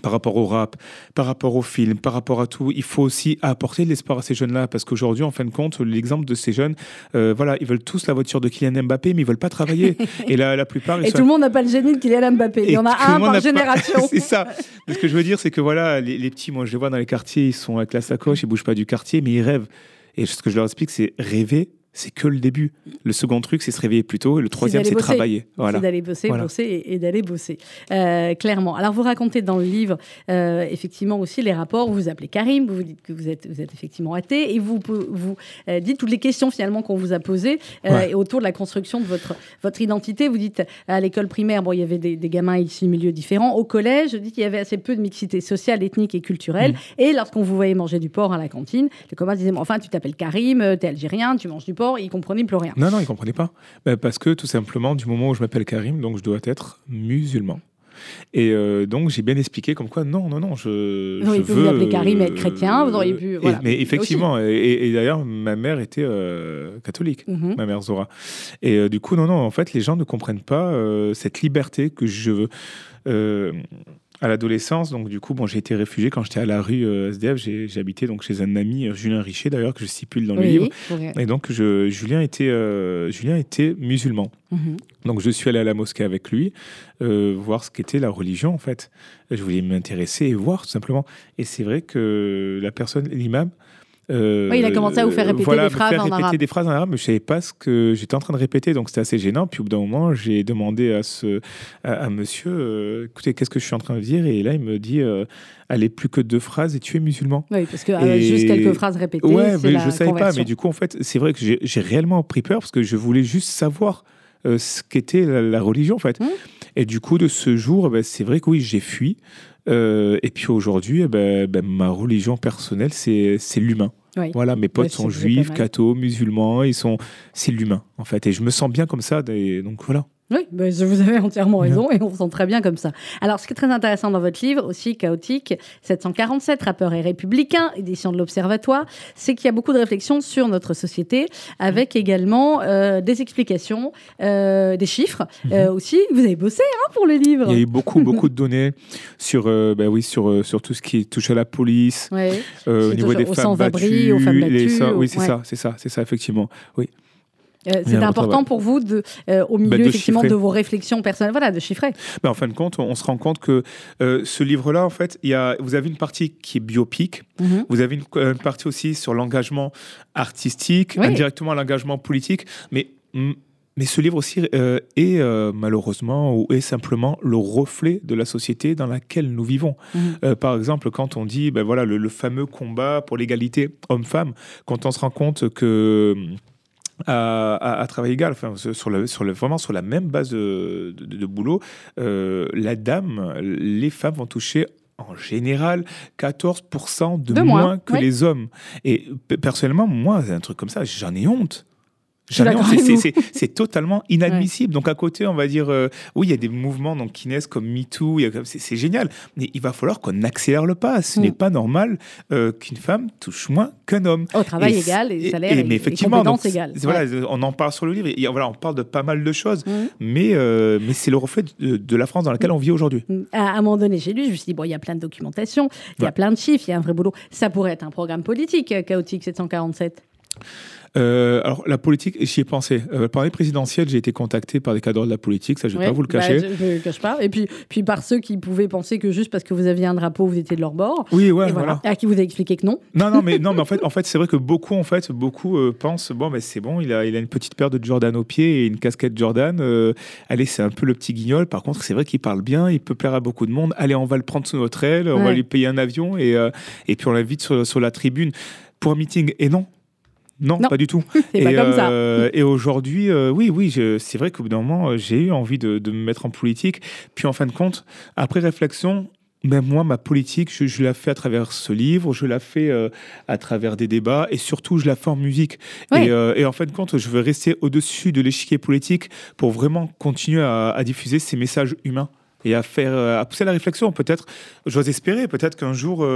Par rapport au rap, par rapport au film, par rapport à tout, il faut aussi apporter de l'espoir à ces jeunes-là parce qu'aujourd'hui, en fin de compte, l'exemple de ces jeunes, euh, voilà, ils veulent tous la voiture de Kylian Mbappé, mais ils veulent pas travailler. et là, la plupart, ils Et sont tout le monde n'a pas le génie de Kylian Mbappé. Il y en a un par pas- génération. c'est ça. Ce que je veux dire, c'est que voilà, les, les petits, moi, je les vois dans les quartiers, ils sont avec la sacoche, ils bougent pas du quartier, mais ils rêvent. Et ce que je leur explique, c'est rêver, c'est que le début. Le second truc, c'est se réveiller plus tôt. Et le troisième, c'est travailler. Voilà. C'est d'aller bosser, bosser et, d'aller bosser. Euh, clairement. Alors, vous racontez dans le livre, euh, effectivement, aussi les rapports. Vous vous appelez Karim, vous, vous dites que vous êtes, vous êtes effectivement athée, et vous, vous euh, dites toutes les questions, finalement, qu'on vous a posées autour de la construction de votre, votre identité. Vous dites, à l'école primaire, bon, il y avait des, gamins de milieux différents. Au collège, vous dites qu'il y avait assez peu de mixité sociale, ethnique et culturelle. Mm. Et lorsqu'on vous voyait manger du porc à la cantine, les communs disaient, enfin, tu t'appelles Karim, t'es algérien, tu manges du porc, il comprenait plus rien. Non, non, il comprenait pas. Ben, parce que tout simplement, du moment où je m'appelle Karim, donc je dois être musulman. Et euh, donc j'ai bien expliqué comme quoi non, non, non, je. Non, je veux, vous appeler Karim être chrétien, vous auriez pu. Voilà. mais effectivement, et, d'ailleurs ma mère était euh, catholique, mhm. ma mère Zora. Et euh, du coup, non, non, en fait, les gens ne comprennent pas cette liberté que je veux à l'adolescence, donc du coup, bon, j'ai été réfugié quand j'étais à la rue euh, SDF. Habité donc chez un ami, euh, Julien Richer d'ailleurs, que je stipule dans le livre. Et donc, je, Julien, était, euh, Julien était musulman. Mhm. Donc, je suis allé à la mosquée avec lui, voir ce qu'était la religion en fait. Je voulais m'intéresser et voir tout simplement. Et c'est vrai que la personne, l'imam, oui, il a commencé à vous faire répéter des phrases en répéter des phrases en arabe, mais je savais pas ce que j'étais en train de répéter, donc c'était assez gênant. Puis au bout d'un moment, j'ai demandé à ce à, monsieur, euh, écoutez, qu'est-ce que je suis en train de dire? Et là, il me dit, euh, allez plus que deux phrases et tu es musulman. Oui, parce que euh, juste quelques phrases répétées. Ouais, mais je savais pas. Mais du coup, en fait, c'est vrai que j'ai réellement pris peur parce que je voulais juste savoir ce qu'était la, religion, en fait. Hum. Et du coup, de ce jour, ben, c'est vrai que oui, j'ai fui. et puis aujourd'hui, eh ben, ben, ma religion personnelle, c'est l'humain. Voilà, mes potes sont juifs, cathos, musulmans, ils sont, c'est l'humain en fait, et je me sens bien comme ça, et donc voilà. Oui, ben, vous avez entièrement raison et on se sent très bien comme ça. Alors, ce qui est très intéressant dans votre livre, aussi chaotique, 747 rappeurs et républicains, édition de l'Observatoire, c'est qu'il y a beaucoup de réflexions sur notre société, avec également euh, des explications, euh, des chiffres mhm. euh, aussi. Vous avez bossé hein, pour le livre. Il y a eu beaucoup, beaucoup de données sur, ben oui, sur, sur tout ce qui touche à la police, au niveau des femmes battues, aux femmes battues. oui, c'est ça, c'est ça, c'est ça, effectivement. Oui. Euh, c'est important pour vous, de, euh, au milieu bah, effectivement de vos réflexions personnelles, voilà, de chiffrer. Bah, en fin de compte, on se rend compte que euh, ce livre-là, en fait, y a, vous avez une partie qui est biopique, mhm. vous avez une, partie aussi sur l'engagement artistique, indirectement l'engagement politique, mais mais ce livre aussi est malheureusement ou est simplement le reflet de la société dans laquelle nous vivons. Mhm. par exemple, quand on dit ben voilà le fameux combat pour l'égalité homme-femme, quand on se rend compte que à, travail égal, enfin, sur le, sur le, vraiment sur la même base de, de, boulot, euh, la dame, les femmes vont toucher en général 14% de, moins, que les hommes. Et personnellement, moi, un truc comme ça, j'en ai honte. C'est totalement inadmissible. Donc à côté, on va dire, euh, oui, il y a des mouvements donc, qui naissent comme MeToo, c'est génial, mais il va falloir qu'on accélère le pas. Ce mm. n'est pas normal euh, qu'une femme touche moins qu'un homme. Au travail égal et salaire et, mais effectivement, donc, Voilà, on en parle sur le livre, et, voilà, on parle de pas mal de choses, mm. mais, euh, mais c'est le reflet de, la France dans laquelle mm. on vit aujourd'hui. À un moment donné, j'ai lu, je me suis dit, bon, il y a plein de documentation, il y a plein de chiffres, il y a un vrai boulot. Ça pourrait être un programme politique, Chaotique 747 euh, alors, la politique, j'y ai pensé. Euh, par les présidentielles, j'ai été contacté par des cadres de la politique, ça, je ne vais pas vous le bah, cacher. je ne le cache pas. Et puis, puis par ceux qui pouvaient penser que juste parce que vous aviez un drapeau, vous étiez de leur bord. Oui, ouais, voilà. Et à qui vous avez expliqué que non. Non, non, mais, non, mais en fait, en fait c'est vrai que beaucoup, en fait, beaucoup euh, pensent bon, ben, c'est bon, il a, il a une petite paire de Jordan au pied et une casquette Jordan. allez, c'est un peu le petit guignol. Par contre, c'est vrai qu'il parle bien, il peut plaire à beaucoup de monde. Allez, on va le prendre sous notre aile, on va lui payer un avion et, et puis on l'invite sur, sur la tribune pour un meeting. Et non, non, pas du tout. et, pas comme ça. Euh, et aujourd'hui, euh, oui, oui, c'est vrai qu'au bout d'un moment, euh, j'ai eu envie de, me mettre en politique. Puis en fin de compte, après réflexion, même moi, ma politique, je, la fais à travers ce livre, je la fais à travers des débats et surtout, je la fais en musique. Et, en fin de compte, je veux rester au-dessus de l'échiquier politique pour vraiment continuer à, à, diffuser ces messages humains et à faire, à pousser la réflexion. Peut-être, j'ose espérer, peut-être qu'un jour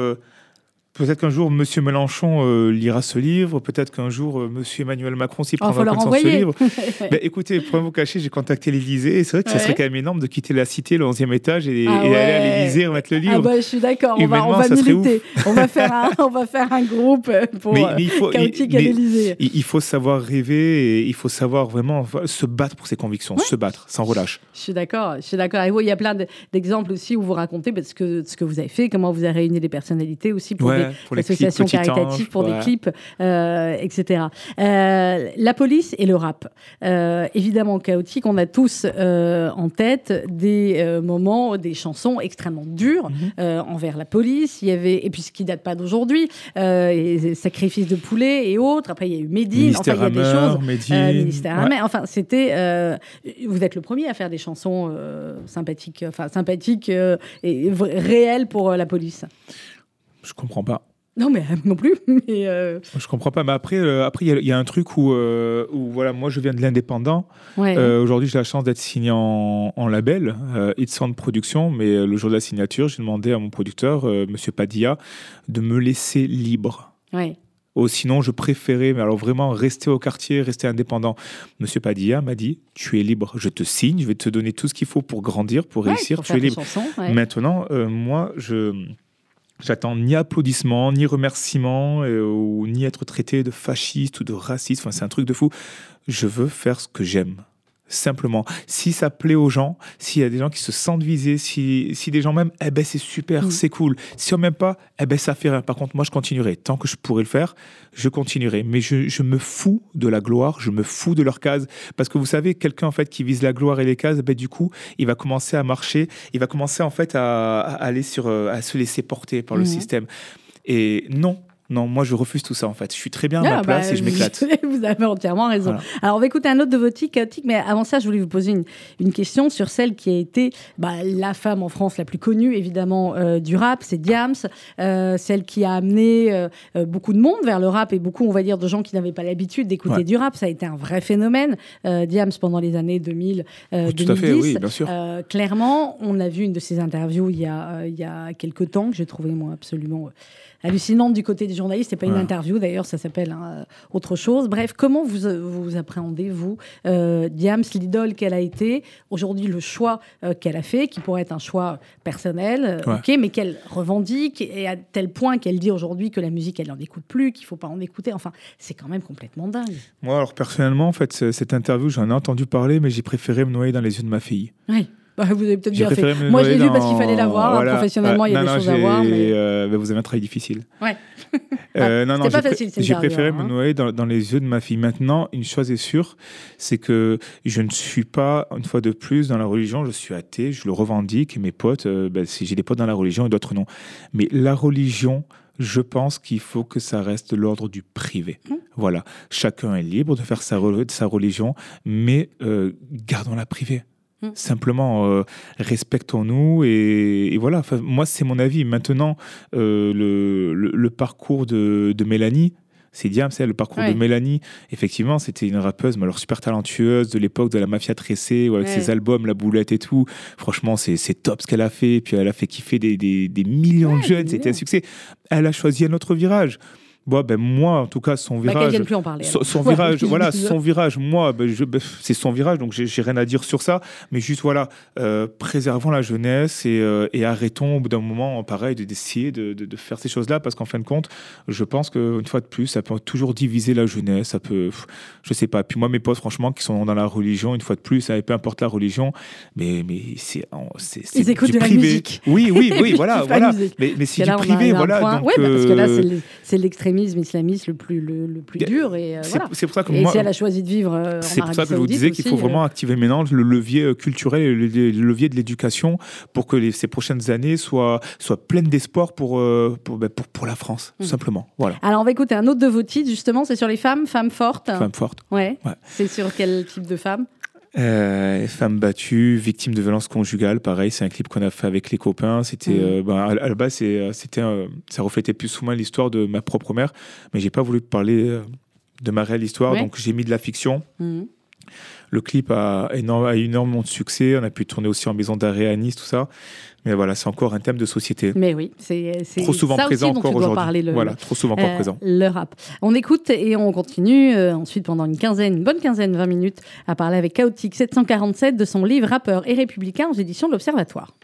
Peut-être qu'un jour, Monsieur Mélenchon euh, lira ce livre. Peut-être qu'un jour, euh, Monsieur Emmanuel Macron s'y prendra oh, de ce livre. ben, écoutez, pour vous cacher, j'ai contacté l'Élysée. Et c'est vrai que ça serait quand même énorme de quitter la cité, le 11e étage, et, ah aller à l'Élysée remettre le livre. Ah bah, je suis d'accord. On va, on va militer. on, va faire un, on va faire un groupe pour mais, il faut, à l'Élysée. Il faut savoir rêver et il faut savoir vraiment se battre pour ses convictions, se battre sans relâche. Je suis d'accord. Je suis d'accord. Et vous, il y a plein d'exemples aussi où vous racontez ce que, ce que vous avez fait, comment vous avez réuni les personnalités aussi pour pour les l'association caritative pour des ouais. clips, euh, etc. Euh, la police et le rap. Euh, évidemment chaotique, on a tous en tête des moments, des chansons extrêmement dures Mhm. envers la police. Il y avait, et puis ce qui date pas d'aujourd'hui, sacrifice de poulet et autres. Après, il y a eu Médine. Enfin, il y a des choses. Médine. Ministère Ouais. Enfin, c'était. vous êtes le premier à faire des chansons sympathiques, enfin sympathiques et réelles pour la police. Je comprends pas. Non, mais non plus. Mais euh, Je comprends pas. Mais après, euh, après, il y a- il y, a un truc où, euh, où voilà, moi, je viens de l'indépendant. ouais. Euh, Aujourd'hui, j'ai la chance d'être signé en, en label, euh, It's Sound Production. Mais le jour de la signature, j'ai demandé à mon producteur, euh, Monsieur Padilla, de me laisser libre. ouais. Oh, sinon, je préférais, mais alors vraiment, rester au quartier, rester indépendant. Monsieur Padilla m'a dit Tu es libre, je te signe, je vais te donner tout ce qu'il faut pour grandir, pour Ouais, réussir, pour tu faire es libre. chansons, ouais. Maintenant, euh, moi, je. J'attends ni applaudissements, ni remerciements, euh, ni être traité de fasciste ou de raciste. Enfin, c'est un truc de fou. Je veux faire ce que j'aime. Simplement. Si ça plaît aux gens, s'il y a des gens qui se sentent visés, si, si des gens m'aiment, eh ben c'est super, Mm. c'est cool. Si on m'aime pas, eh ben ça fait rien. Par contre, moi, je continuerai. Tant que je pourrai le faire, je continuerai. Mais je, je me fous de la gloire, je me fous de leur case. Parce que vous savez, quelqu'un en fait qui vise la gloire et les cases, ben, du coup, il va commencer à marcher, il va commencer en fait à, à aller sur, euh, à se laisser porter par le Mhm. système. Et non, non, moi je refuse tout ça en fait. Je suis très bien à Ah, ma place bah, et je m'éclate. Vous, avez entièrement raison. Voilà. Alors, on va écouter un autre de vos tics chaotiques, mais avant ça, je voulais vous poser une, une question sur celle qui a été bah, la femme en France la plus connue, évidemment, euh, du rap, c'est Diams, euh, celle qui a amené euh, euh, beaucoup de monde vers le rap et beaucoup, on va dire, de gens qui n'avaient pas l'habitude d'écouter Ouais. du rap. Ça a été un vrai phénomène, euh, Diams, pendant les années 2000, euh, Oui, tout à 2010. fait, oui, bien sûr. Euh, clairement, on a vu une de ses interviews il y a, euh, il y a quelques temps que j'ai trouvé moi absolument euh, hallucinante du côté des journalistes. C'est pas une interview d'ailleurs, ça s'appelle hein, autre chose. Bref, comment vous euh, vous appréhendez vous euh, Diams, l'idole qu'elle a été, aujourd'hui le choix euh, qu'elle a fait, qui pourrait être un choix personnel, euh, Ouais. ok, mais qu'elle revendique et à tel point qu'elle dit aujourd'hui que la musique elle n'en écoute plus, qu'il faut pas en écouter. Enfin, c'est quand même complètement dingue. Moi, alors personnellement, en fait, ce- cette interview, j'en ai entendu parler, mais j'ai préféré me noyer dans les yeux de ma fille. Oui. Bah, vous avez peut-être bien fait. Moi, je l'ai vu parce qu'il fallait la voir. hein, Voilà. Professionnellement, il y a Ouais, des non, choses à voir. Mais... euh, vous avez un travail difficile. Ouais. Euh, non, non, C'était pas facile, J'ai préféré hein. me noyer dans, dans les yeux de ma fille. Maintenant, une chose est sûre, c'est que je ne suis pas, une fois de plus, dans la religion. Je suis athée, je le revendique. Et mes potes, euh, ben, si j'ai des potes dans la religion et d'autres non. Mais la religion, je pense qu'il faut que ça reste l'ordre du privé. Mmh. Voilà. Chacun est libre de faire sa, re- sa religion, mais euh, gardons-la privée. Mmh. Simplement, euh, respectons-nous et, et voilà. Enfin, moi, c'est mon avis. Maintenant, euh, le, le- le parcours de, de Mélanie, c'est Diams, c'est le parcours Ouais. de Mélanie. Effectivement, c'était une rappeuse, mais alors super talentueuse de l'époque de la mafia tressée, avec Ouais. ses albums, La Boulette et tout. Franchement, c'est top ce qu'elle a fait. Puis elle a fait kiffer des, des- des millions Ouais, de jeunes. C'était un succès. Elle a choisi un autre virage. Ben moi, en tout cas, son Bah, virage. vienne plus en parler. Son, virage, voilà, son virage. Moi, ben, ben, c'est son virage, donc j'ai rien à dire sur ça. Mais juste, voilà, euh, préservons la jeunesse et, euh, et arrêtons au bout d'un moment, pareil, de- d'essayer de, de- de faire ces choses-là, parce qu'en fin de compte, je pense qu'une fois de plus, ça peut toujours diviser la jeunesse. Ça peut, je sais pas. Puis moi, mes potes, franchement, qui sont dans la religion, une fois de plus, ça, peu importe la religion, mais, mais c'est, Ils écoutent du de la musique. musique. Oui, oui, Et oui, voilà, voilà. Mais, mais c'est du privé, voilà. Donc, Ouais, bah, parce que là, euh, c'est le- c'est l'extrémisme islamiste le plus, le, le plus dur. Et, euh, c'est, voilà. c'est pour ça que Et moi, si elle a choisi de vivre euh, en C'est pour ça que je vous disais qu'il faut aussi, vraiment euh, activer maintenant le levier euh, culturel et le, le levier de l'éducation pour que les- ces prochaines années soient, soient pleines d'espoir pour, euh, pour, ben, pour, pour la France, tout Mhm. simplement. Voilà. Alors, on va écouter un autre de vos titres, justement, c'est sur les femmes, femmes fortes. Femme forte. Ouais. Ouais. C'est sur quel type de femme Euh, femme battue, victime de violence conjugale, pareil, c'est un clip qu'on a fait avec les copains. C'était, Mhm. euh, ben, à, à la base, euh, c'était, euh, ça reflétait plus ou moins l'histoire de ma propre mère, mais j'ai pas voulu parler de ma réelle histoire, Ouais. donc j'ai mis de la fiction. Mhm. Le clip a, énorme, a eu énormément de succès. On a pu tourner aussi en maison d'arrêt à Nice, tout ça. Mais voilà, c'est encore un thème de société. Mais oui, c'est Trop souvent ça présent aussi dont encore aujourd'hui. Voilà, trop souvent encore euh, présent. le rap. On écoute et on continue euh, ensuite pendant une quinzaine, une bonne quinzaine, 20 minutes à parler avec Chaotique 747 de son livre Rappeur et républicain aux éditions de l'Observatoire.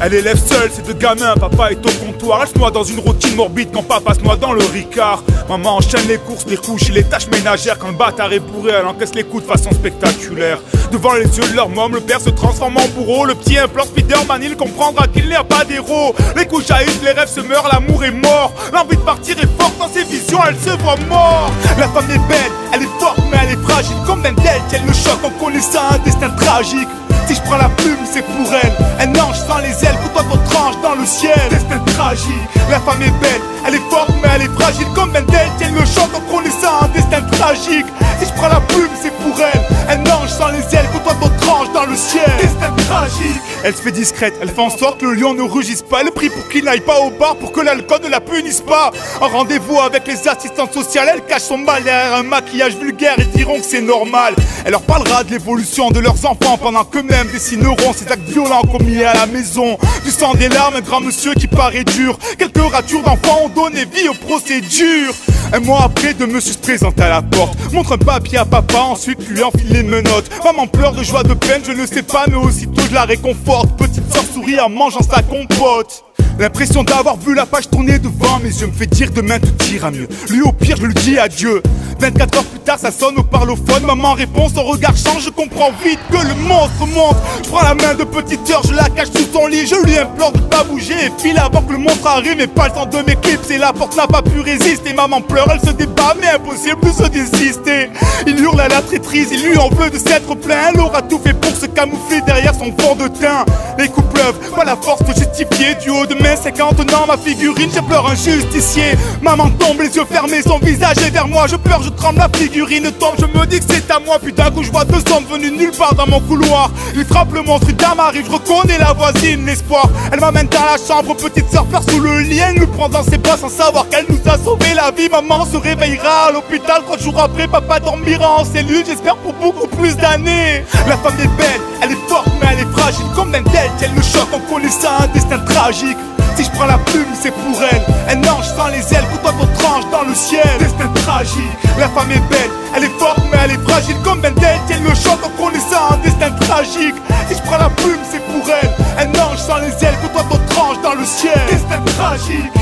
Elle élève seule ses deux gamins, papa est au comptoir. Elle se noie dans une routine morbide quand papa se noie dans le ricard. Maman enchaîne les courses, les couches les tâches ménagères. Quand le bâtard est bourré, elle encaisse les coups de façon spectaculaire. Devant les yeux de leur môme, le père se transforme en bourreau. Le petit implore Spiderman, il comprendra qu'il n'y a pas d'héros. Les couches jaillissent, les rêves se meurent, l'amour est mort. L'envie de partir est forte dans ses visions, elle se voit mort. La femme est belle, elle est forte, mais elle est fragile. Comme d'un elle le choc en connaissant un destin tragique. Si je prends la plume, c'est pour elle. Un ange sans les ailes, côtoie votre tranche dans le ciel. Destin tragique, la femme est belle, elle est forte, mais elle est fragile. Comme un tel, elle le chante en connaissant un destin tragique. Si je prends la plume, c'est pour elle. Un ange sans les ailes, côtoie votre tranche dans le ciel. Destin tragique. Elle se fait discrète, elle fait en sorte que le lion ne rugisse pas. Elle prie pour qu'il n'aille pas au bar, pour que l'alcool ne la punisse pas. En rendez-vous avec les assistantes sociales, elle cache son mal derrière un maquillage vulgaire et diront que c'est normal. Elle leur parlera de l'évolution de leurs enfants pendant que même dessineront ces actes violents commis à la maison. Du sang des larmes, un grand monsieur qui paraît dur. Quelques ratures d'enfants ont donné vie aux procédures. Un mois après, deux monsieur se présentent à la porte. Montre un papier à papa, ensuite lui enfile les menottes. Maman pleure de joie, de peine, je ne sais pas, mais aussitôt je la réconforte. Petite sœur sourit en mangeant sa compote. L'impression d'avoir vu la page tourner devant mes yeux me fait dire demain tout ira mieux. Lui au pire, je lui dis adieu. 24 heures plus tard, ça sonne au parlophone. Maman répond, son regard change. Je comprends vite que le monstre monte. Je prends la main de petite heure, je la cache sous son lit. Je lui implore de pas bouger et file avant que le monstre arrive. Mais pas le temps de m'éclipser. La porte n'a pas pu résister. Maman pleure, elle se débat, mais impossible de se désister. Il hurle à la traîtrise, il lui en veut de s'être plein. Elle aura tout fait pour se camoufler derrière son fond de teint. Les coups pleuvent, pas la force de justifier. Du haut de mes 50 ans, ma figurine, j'ai pleure un justicier. Maman tombe, les yeux fermés, son visage est vers moi. Je pleure, je tremble, la figurine tombe. Je me dis que c'est à moi. Puis d'un je vois deux hommes venus nulle part dans mon couloir. Ils frappent le monstre, une dame arrive, je reconnais la voisine, l'espoir. Elle m'amène dans la chambre, petite sœur pleure sous le. Elle nous prend dans ses bras sans savoir qu'elle nous a sauvé la vie. Maman se réveillera à l'hôpital. Trois jours après, papa dormira en cellule. J'espère pour beaucoup plus d'années. La femme est belle, elle est forte, mais elle est fragile. Comme d'un tel, elle le choc en connaissant un destin tragique. Si je prends la plume, c'est pour elle. Un ange sans les ailes, côtoie ton tranche dans le ciel. Destin tragique, la femme est belle, elle est forte, mais elle est fragile. Comme tel, elle le chante en connaissant un destin tragique. Si je prends la plume, c'est pour elle. Un ange sans les ailes, côtoie ton tranche dans le ciel. Destin tragique.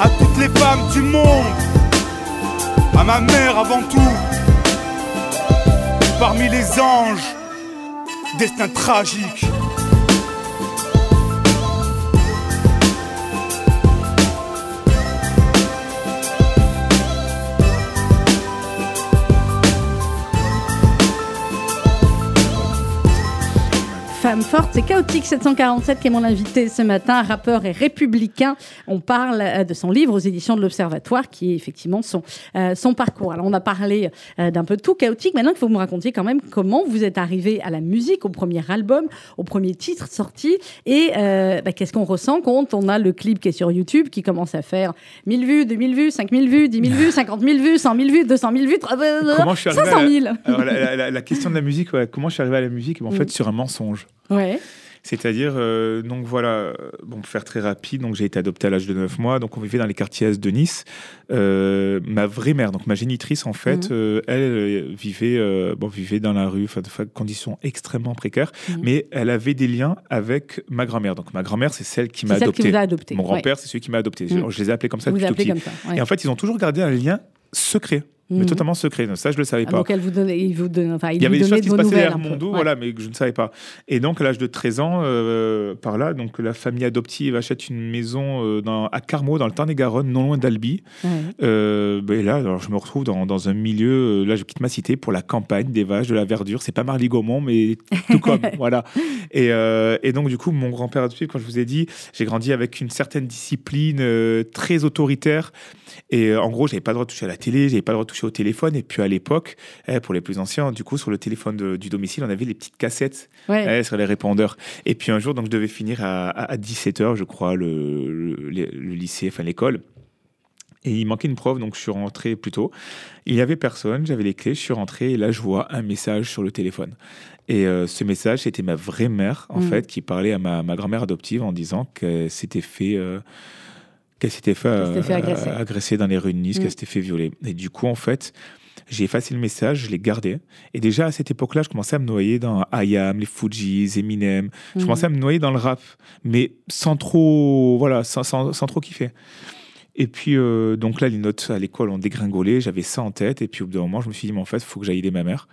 À toutes les femmes du monde, à ma mère avant tout. Parmi les anges, destin tragique. Femme forte, c'est Chaotique 747 qui est mon invité ce matin, rappeur et républicain. On parle euh, de son livre aux éditions de l'Observatoire, qui est effectivement son, euh, son parcours. Alors, on a parlé euh, d'un peu tout chaotique. Maintenant, il faut que vous me racontiez quand même comment vous êtes arrivé à la musique, au premier album, au premier titre sorti, et bah, qu'est-ce qu'on ressent quand on a le clip qui est sur YouTube, qui commence à faire 1000 vues, 2000 vues, 5000 vues, 10 000 vues, 50 000 vues, 100 000 vues, 200 000 vues, Comment je suis arrivé 500 à 000. la, alors, la, la- la question de la musique, ouais, comment je suis arrivé à la musique? En fait, sur un mensonge. Ouais. C'est-à-dire, euh, donc voilà, euh, bon, pour faire très rapide, donc j'ai été adopté à l'âge de 9 mois, donc on vivait dans les quartiers Est de Nice. Euh, ma vraie mère, donc ma génitrice, en fait, Mhm. euh, elle vivait, bon, vivait dans la rue, enfin, de conditions extrêmement précaires, Mhm. mais elle avait des liens avec ma grand-mère. Donc ma grand-mère, c'est celle qui m'a qui adopté. vous a adopté. Mon ouais. grand-père, c'est celui qui m'a adopté. Mhm. Je les ai appelés comme ça Vous depuis tout appelez petit. comme ça. ouais. Et en fait, ils ont toujours gardé un lien secret, mais Mhm. totalement secret. Ça, je le savais Ah, pas. donc elle vous donnait, il vous donne, enfin, il, Il y avait des donnait choses qui se passaient derrière mon dos, Ouais. voilà, mais que je ne savais pas. Et donc, à l'âge de 13 ans, euh, par là, donc la famille adoptive achète une maison euh, dans, à Carmaux, dans le Tarn-et-Garonne, non loin d'Albi. Ouais. Euh, ben, et là, alors, je me retrouve dans, dans un milieu, là, je quitte ma cité pour la campagne, des vaches, de la verdure. C'est pas Marly Gaumont, mais tout comme, voilà. Et, et donc, du coup, mon grand-père adoptif, quand je vous ai dit, j'ai grandi avec une certaine discipline très autoritaire. Et en gros, j'avais pas le droit de toucher à la télé, j'avais pas le droit de toucher au téléphone. Et puis à l'époque, eh, pour les plus anciens, du coup, sur le téléphone de- du domicile, on avait les petites cassettes Ouais. eh, sur les répondeurs. Et puis un jour, donc, je devais finir à, 17h, je crois, le, le- lycée, enfin l'école. Et il manquait une prof, donc je suis rentré plus tôt. Il n'y avait personne, j'avais les clés, je suis rentré et là je vois un message sur le téléphone. Et euh, ce message, c'était ma vraie mère, en Mm. fait, qui parlait à ma, ma grand-mère adoptive en disant qu'elle s'était fait, euh, qu'elle s'était fait, s'était fait euh, agresser. agresser dans les rues de Nice, Mm. qu'elle s'était fait violer. Et du coup, en fait, J'ai effacé le message, je l'ai gardé. Et déjà, à cette époque-là, je commençais à me noyer dans IAM, les Fujis, Eminem. Je Mhm. commençais à me noyer dans le rap, mais sans trop, voilà, sans, sans- sans trop kiffer. Et puis, euh, donc là, les notes à l'école ont dégringolé, j'avais ça en tête. Et puis, au bout d'un moment, je me suis dit, mais en fait, il faut que j'aille aider ma mère.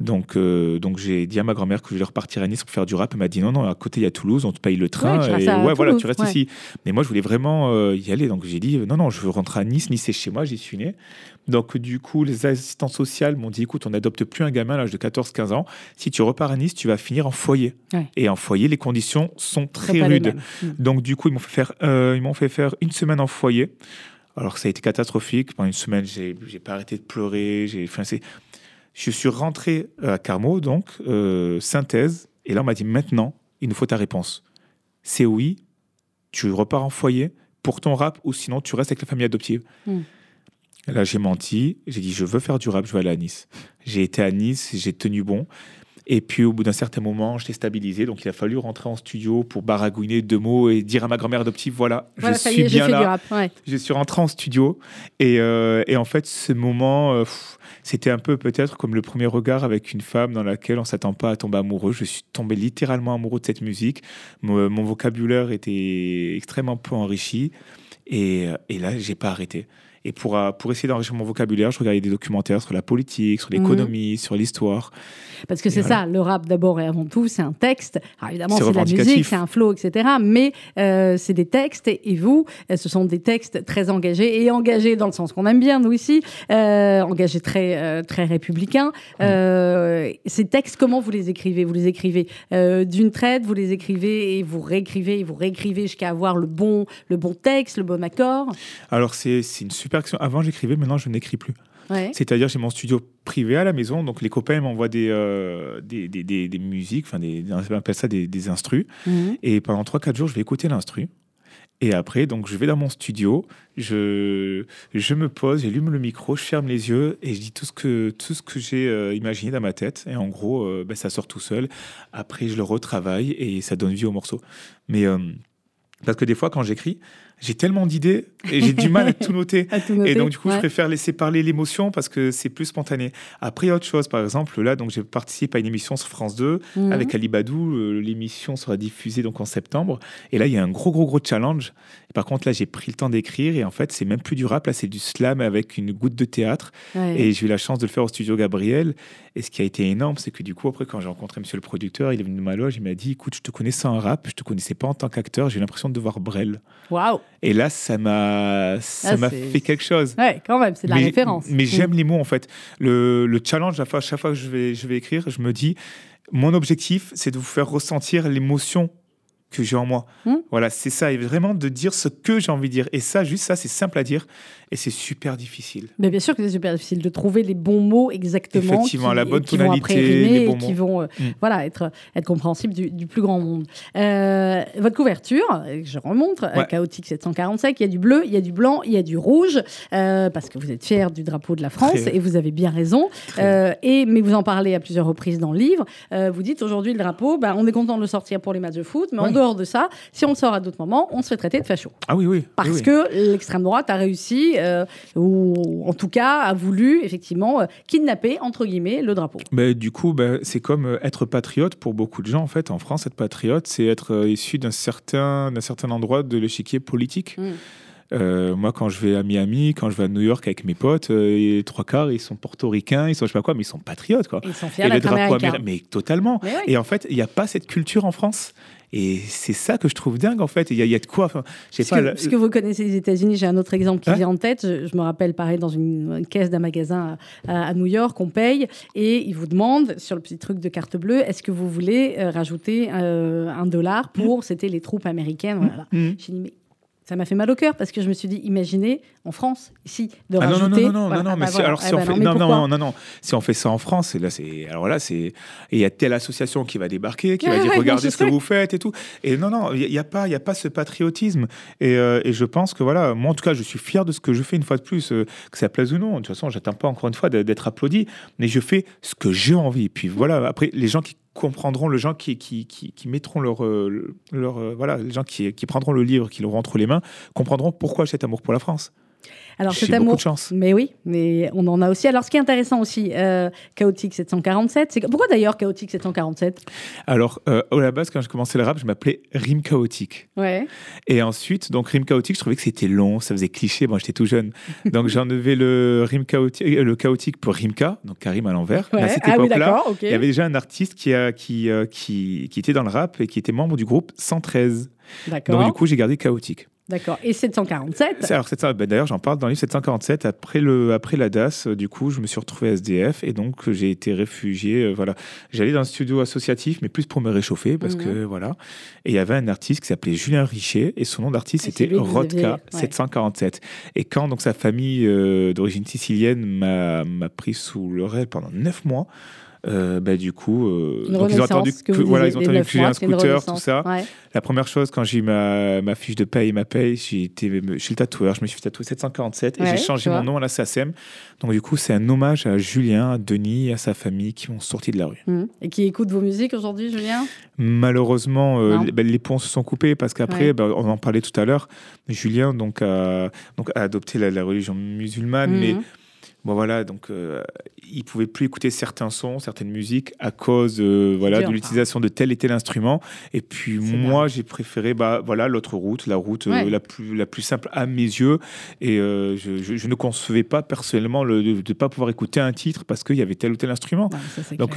Donc, euh, donc j'ai dit à ma grand-mère que je voulais repartir à Nice pour faire du rap. Elle m'a dit, non, non, à côté, il y a Toulouse, on te paye le train. Ouais, et ouais, voilà, tu restes ouais. ici. Mais moi, je voulais vraiment euh, y aller. Donc, j'ai dit, non, non, je veux rentrer à Nice. Nice, c'est chez moi, j'y suis né. Donc, du coup, les assistants sociales m'ont dit, écoute, on n'adopte plus un gamin à l'âge de 14-15 ans. Si tu repars à Nice, tu vas finir en foyer. Ouais. Et en foyer, les conditions sont très rudes. mêmes. Mm. Donc du coup, ils m'ont fait faire, euh, ils fait faire une semaine en foyer. Alors ça a été catastrophique. Pendant une semaine, j'ai, pas arrêté de pleurer. J'ai, enfin. Je suis rentré à Carmo, donc euh, synthèse. Et là, on m'a dit maintenant, il nous faut ta réponse. C'est oui. Tu repars en foyer pour ton rap ou sinon tu restes avec la famille adoptive. Hmm. Là, j'ai menti. J'ai dit je veux faire du rap, je veux aller à Nice. J'ai été à Nice, j'ai tenu bon. Et puis au bout d'un certain moment, je t'ai stabilisé. Donc il a fallu rentrer en studio pour baragouiner deux mots et dire à ma grand-mère adoptive voilà, Voilà, je suis est, bien là. rap. Ouais. Je suis rentré en studio et, euh, et en fait, ce moment, euh, c'était un peu peut-être comme le premier regard avec une femme dans laquelle on s'attend pas à tomber amoureux. Je suis tombé littéralement amoureux de cette musique. Mon, mon vocabulaire était extrêmement peu enrichi et, euh, et là, j'ai pas arrêté. Et pour, euh, pour essayer d'enrichir mon vocabulaire, je regardais des documentaires sur la politique, sur l'économie, sur l'histoire. Parce que c'est voilà. ça, le rap d'abord et avant tout, c'est un texte. Alors évidemment, C'est de la musique, c'est un flow, etc. Mais euh, c'est des textes, et vous, euh, ce sont des textes très engagés, et engagés dans le sens qu'on aime bien, nous ici, euh, engagés très, euh, très républicains. Euh, ces textes, comment vous les écrivez? Vous les écrivez d'une traite, vous les écrivez et vous réécrivez, et vous réécrivez jusqu'à avoir le bon, le bon texte, le bon accord? Alors, c'est une super action. Avant, j'écrivais, maintenant, je n'écris plus. Ouais. C'est-à-dire, j'ai mon studio privé à la maison, donc les copains m'envoient des, euh, des, des, des- des musiques, enfin, des, on appelle ça des, des instrus. Mhm. Et pendant 3-4 jours, je vais écouter l'instru. Et après, donc, je vais dans mon studio, je, je me pose, j'allume le micro, je ferme les yeux et je dis tout ce que, tout ce que j'ai euh, imaginé dans ma tête. Et en gros, euh, ben, ça sort tout seul. Après, je le retravaille et ça donne vie au morceau. Mais euh, parce que des fois, quand j'écris, j'ai tellement d'idées et j'ai du mal à tout noter. À tout noter, Et donc, du coup, je préfère laisser parler l'émotion parce que c'est plus spontané. Après, autre chose, par exemple, là, donc, j'ai participé à une émission sur France 2 Mhm. avec Ali Badou. euh, L'émission sera diffusée donc en septembre. Et là, il y a un gros, gros, gros challenge. Et par contre, là, j'ai pris le temps d'écrire. Et en fait, c'est même plus du rap. Là, c'est du slam avec une goutte de théâtre. Ouais. Et j'ai eu la chance de le faire au studio Gabriel. Et ce qui a été énorme, c'est que du coup, après, quand j'ai rencontré monsieur le producteur, il est venu de ma loge. Il m'a dit Écoute, je te connaissais en rap. Je te connaissais pas en tant qu'acteur. J'ai eu l'impression de voir Brel. Waouh Et là, ça m'a ça Ah, m'a fait quelque chose. Ouais, quand même, c'est de la mais, référence. Mais Mhm. j'aime les mots en fait. Le, le challenge, à chaque fois que je vais, je vais écrire, je me dis, mon objectif, c'est de vous faire ressentir l'émotion que j'ai en moi. Hmm? Voilà, c'est ça. Et vraiment de dire ce que j'ai envie de dire. Et ça, juste ça, c'est simple à dire. Et c'est super difficile. Mais bien sûr que c'est super difficile de trouver les bons mots exactement. Effectivement, qui, la bonne qui vont tonalité, les bons et qui mots. vont euh, Mm. voilà, être, être compréhensibles du, du plus grand monde. Euh, votre couverture, euh, je remonte, euh, Ouais. chaotique 745, il y a du bleu, il y a du blanc, il y a du rouge, euh, parce que vous êtes fier du drapeau de la France et vous avez bien raison. Et, mais vous en parlez à plusieurs reprises dans le livre. Vous dites aujourd'hui le drapeau, ben, on est content de le sortir pour les matchs de foot, mais. Dehors de ça, si on sort à d'autres moments, on se fait traiter de facho. Ah oui, oui. Parce oui, oui. que l'extrême droite a réussi, euh, ou en tout cas a voulu effectivement euh, kidnapper, entre guillemets, le drapeau. Du coup, ben, c'est comme euh, être patriote pour beaucoup de gens. En fait, en France, être patriote, c'est être issu d'un certain, d'un certain endroit de l'échiquier politique. Mm. Euh, moi, quand je vais à Miami, quand je vais à New York avec mes potes, euh, les trois quarts, ils sont portoricains, ils sont je sais pas quoi, mais ils sont patriotes, quoi. Ils sont fiers Et le drapeau américain, mais totalement. Mais oui. Et en fait, il n'y a pas cette culture en France. Et c'est ça que je trouve dingue, en fait. Il y, a- il y a de quoi. Enfin, pas. que, le- parce que vous connaissez les États-Unis, j'ai un autre exemple qui vient en tête. Je, je me rappelle, pareil, dans une, une caisse d'un magasin à, à New York, on paye et ils vous demandent sur le petit truc de carte bleue, est-ce que vous voulez euh, rajouter euh, un dollar pour, c'était les troupes américaines. Voilà. Mhm. J'ai dit, mais ça m'a fait mal au cœur parce que je me suis dit, imaginez en France, ici, de Ah non, non, rajouter. non, non, non, Voilà. non, Ah mais bah alors Ah si on bah fait, non, non, non, non, non, non, si on fait ça en France, là c'est, alors là c'est, il y a telle association qui va débarquer, qui va Ouais, dire ouais, regardez ce que vous faites et tout, et non, non, il y, a pas, il y a pas ce patriotisme, et, euh, et je pense que voilà, moi en tout cas, je suis fier de ce que je fais une fois de plus, euh, que ça plaise ou non. De toute façon, j'attends pas encore une fois d'être applaudi, mais je fais ce que j'ai envie. Puis voilà, après les gens qui comprendront, les gens qui, mettront leur, euh, euh, voilà, les gens qui, qui prendront le livre, qui l'auront entre les mains, comprendront pourquoi cet amour pour la France. Alors cet beaucoup amour, de chance. mais oui, mais on en a aussi. Alors ce qui est intéressant aussi, euh, chaotique 747, c'est pourquoi d'ailleurs chaotique 747 Alors, euh, à la base, quand j'ai commencé le rap, je m'appelais Rime Chaotique. Ouais. Et ensuite, donc Rime Chaotique, je trouvais que c'était long, ça faisait cliché. Bon, j'étais tout jeune. Donc, enlevé le Rime Chaotique, euh, le chaotique pour Rimka, donc Karim à l'envers. À cette Ah époque-là, il y avait déjà un artiste qui, a, qui, euh, qui, qui était dans le rap et qui était membre du groupe 113. Donc, du coup, j'ai gardé Chaotique. D'accord. Et 747 C'est- Alors. Ben, D'ailleurs, j'en parle dans le livre 747. Après, le, après la DAS, euh, du coup, je me suis retrouvé SDF et donc euh, j'ai été réfugié. euh, voilà. J'allais dans un studio associatif, mais plus pour me réchauffer parce Mhm. que voilà. Et il y avait un artiste qui s'appelait Julien Richet et son nom d'artiste c'est c'était lui que vous aviez- Rodka ouais. 747. Et quand donc sa famille euh, d'origine sicilienne m'a m'a pris sous le rêve pendant neuf mois. Euh, bah, du coup, euh, donc ils ont entendu que que, vous voilà, disiez, ils ont les entendu neuf que j'ai un scooter, tout ça. Ouais. La première chose, quand j'ai eu ma, ma fiche de paye ma paye, j'ai été chez le tatoueur, je me suis fait tatouer 747 et j'ai changé mon nom à la SACEM. Donc, du coup, c'est un hommage à Julien, à Denis et à sa famille qui m'ont sorti de la rue. Mhm. Et qui écoute vos musiques aujourd'hui, Julien? Malheureusement, euh, Non. les, les ponts se sont coupés parce qu'après, Ouais. ben, on en parlait tout à l'heure, Julien donc, a, donc, a adopté la, la religion musulmane, mais Mhm. Bon voilà, donc euh, il pouvait plus écouter certains sons, certaines musiques à cause euh, voilà dur, de l'utilisation de tel et tel instrument. Et puis moi, j'ai préféré bah voilà l'autre route, la route euh, la plus la plus simple à mes yeux. Et euh, je, je- je ne concevais pas personnellement le, de ne pas pouvoir écouter un titre parce qu'il y avait tel ou tel instrument. Ouais, ça, c'est Donc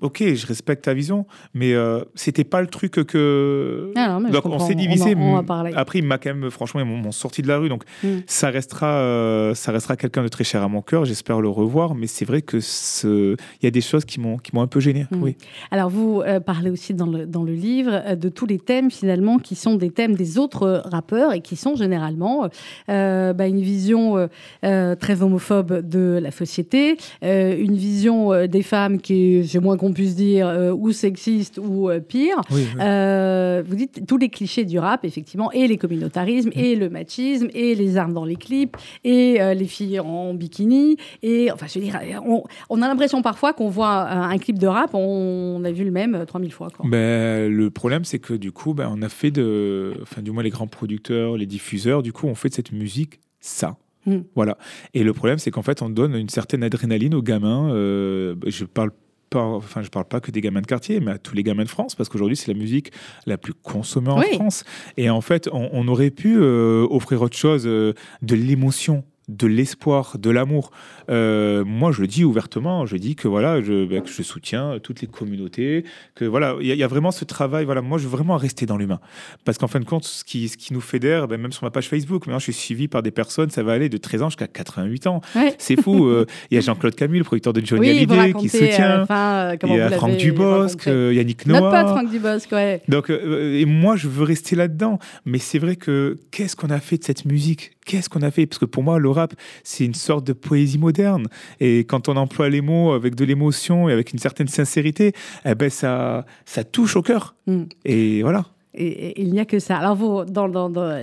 ok, je respecte ta vision, mais euh, c'était pas le truc que. Ah non, mais donc on s'est divisé. On, en- on. Après, il m'a quand même, franchement, ils m'ont sorti de la rue. Donc, Mm. ça restera, euh, ça restera quelqu'un de très cher à mon cœur. J'espère le revoir. Mais c'est vrai que ce- il y a des choses qui m'ont, qui m'ont un peu gêné. Mm. Oui. Alors, vous euh, parlez aussi dans le, dans le livre euh, de tous les thèmes, finalement, qui sont des thèmes des autres rappeurs et qui sont généralement bah, une vision très homophobe de la société, une vision des femmes qui est, c'est moins qu'on puisse dire, euh, ou sexiste ou euh, pire. Oui, oui. Euh, vous dites tous les clichés du rap, effectivement, et les communautarismes, et le machisme, et les armes dans les clips, et les filles en bikini. Et enfin, je veux dire, on, on a l'impression parfois qu'on voit un, clip de rap, on, a vu le même euh, 3000 fois. Quoi. Ben, le problème, c'est que du coup, ben, on a fait de. Enfin, du moins, les grands producteurs, les diffuseurs, du coup, on fait de cette musique ça. Mm. Voilà. Et le problème, c'est qu'en fait, on donne une certaine adrénaline aux gamins. euh, je parle pas, enfin, je parle pas que des gamins de quartier, mais à tous les gamins de France, parce qu'aujourd'hui, c'est la musique la plus consommée en Oui. France. Et en fait, on, on aurait pu euh, offrir autre chose, euh, de l'émotion de l'espoir, de l'amour. Euh, moi, je le dis ouvertement, je dis que voilà, je, ben, que je soutiens toutes les communautés, que voilà, il y, a- il y a vraiment ce travail. Voilà, moi, je veux vraiment rester dans l'humain, parce qu'en fin de compte, ce qui, ce qui nous fédère, ben, même sur ma page Facebook, maintenant, je suis suivi par des personnes, ça va aller de 13 ans jusqu'à 88 ans. Ouais. C'est fou. euh, Il y a Jean-Claude Camus, le producteur de Johnny Oui, Hallyday, qui soutient. euh, Il y a Franck Dubosc, euh, Yannick Noah. Notre pote Franck Dubosc, ouais. Donc, euh, et moi, je veux rester là-dedans. Mais c'est vrai que qu'est-ce qu'on a fait de cette musique? Qu'est-ce qu'on a fait? Parce que pour moi, le rap, c'est une sorte de poésie moderne. Et quand on emploie les mots avec de l'émotion et avec une certaine sincérité, eh ben ça, ça touche au cœur. Mm. Et voilà. Il n'y a que ça. Alors, vous,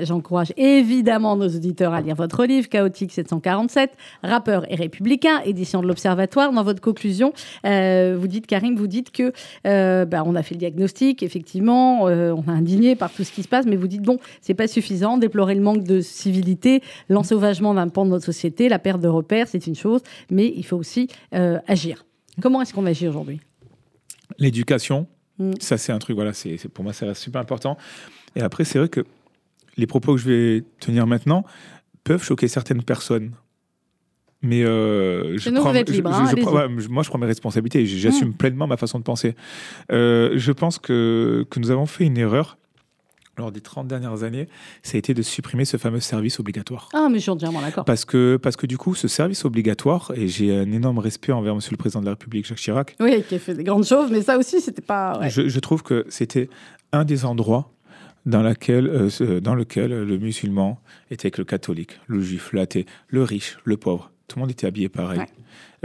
j'encourage évidemment nos auditeurs à lire votre livre, Chaotique 747, rappeur et républicain, édition de l'Observatoire. Dans votre conclusion, euh, vous dites, Karim, vous dites que euh, bah, on a fait le diagnostic, effectivement, euh, on est indigné par tout ce qui se passe, mais vous dites, bon, c'est pas suffisant, déplorer le manque de civilité, l'ensauvagement d'un pan de notre société, la perte de repères, c'est une chose, mais il faut aussi agir. Comment est-ce qu'on agit aujourd'hui? L'éducation, Mm. ça, c'est un truc, voilà, c'est, pour moi, ça reste super important. Et après, c'est vrai que les propos que je vais tenir maintenant peuvent choquer certaines personnes. Mais euh, je prends, je- libre, hein, je prends- allez-y. ouais, je- moi, je prends mes responsabilités et j'assume pleinement ma façon de penser. Euh, je pense que, que nous avons fait une erreur lors des 30 dernières années, ça a été de supprimer ce fameux service obligatoire. Ah, mais je suis entièrement d'accord. Parce que, parce que du coup, ce service obligatoire, et j'ai un énorme respect envers Monsieur le Président de la République, Jacques Chirac, Oui, qui a fait des grandes choses, mais ça aussi, c'était pas. ouais. je, je trouve que c'était un des endroits dans, laquelle, euh, dans lequel le musulman était avec le catholique, le juif, l'athée, le riche, le pauvre. Tout le monde était habillé pareil. Ouais.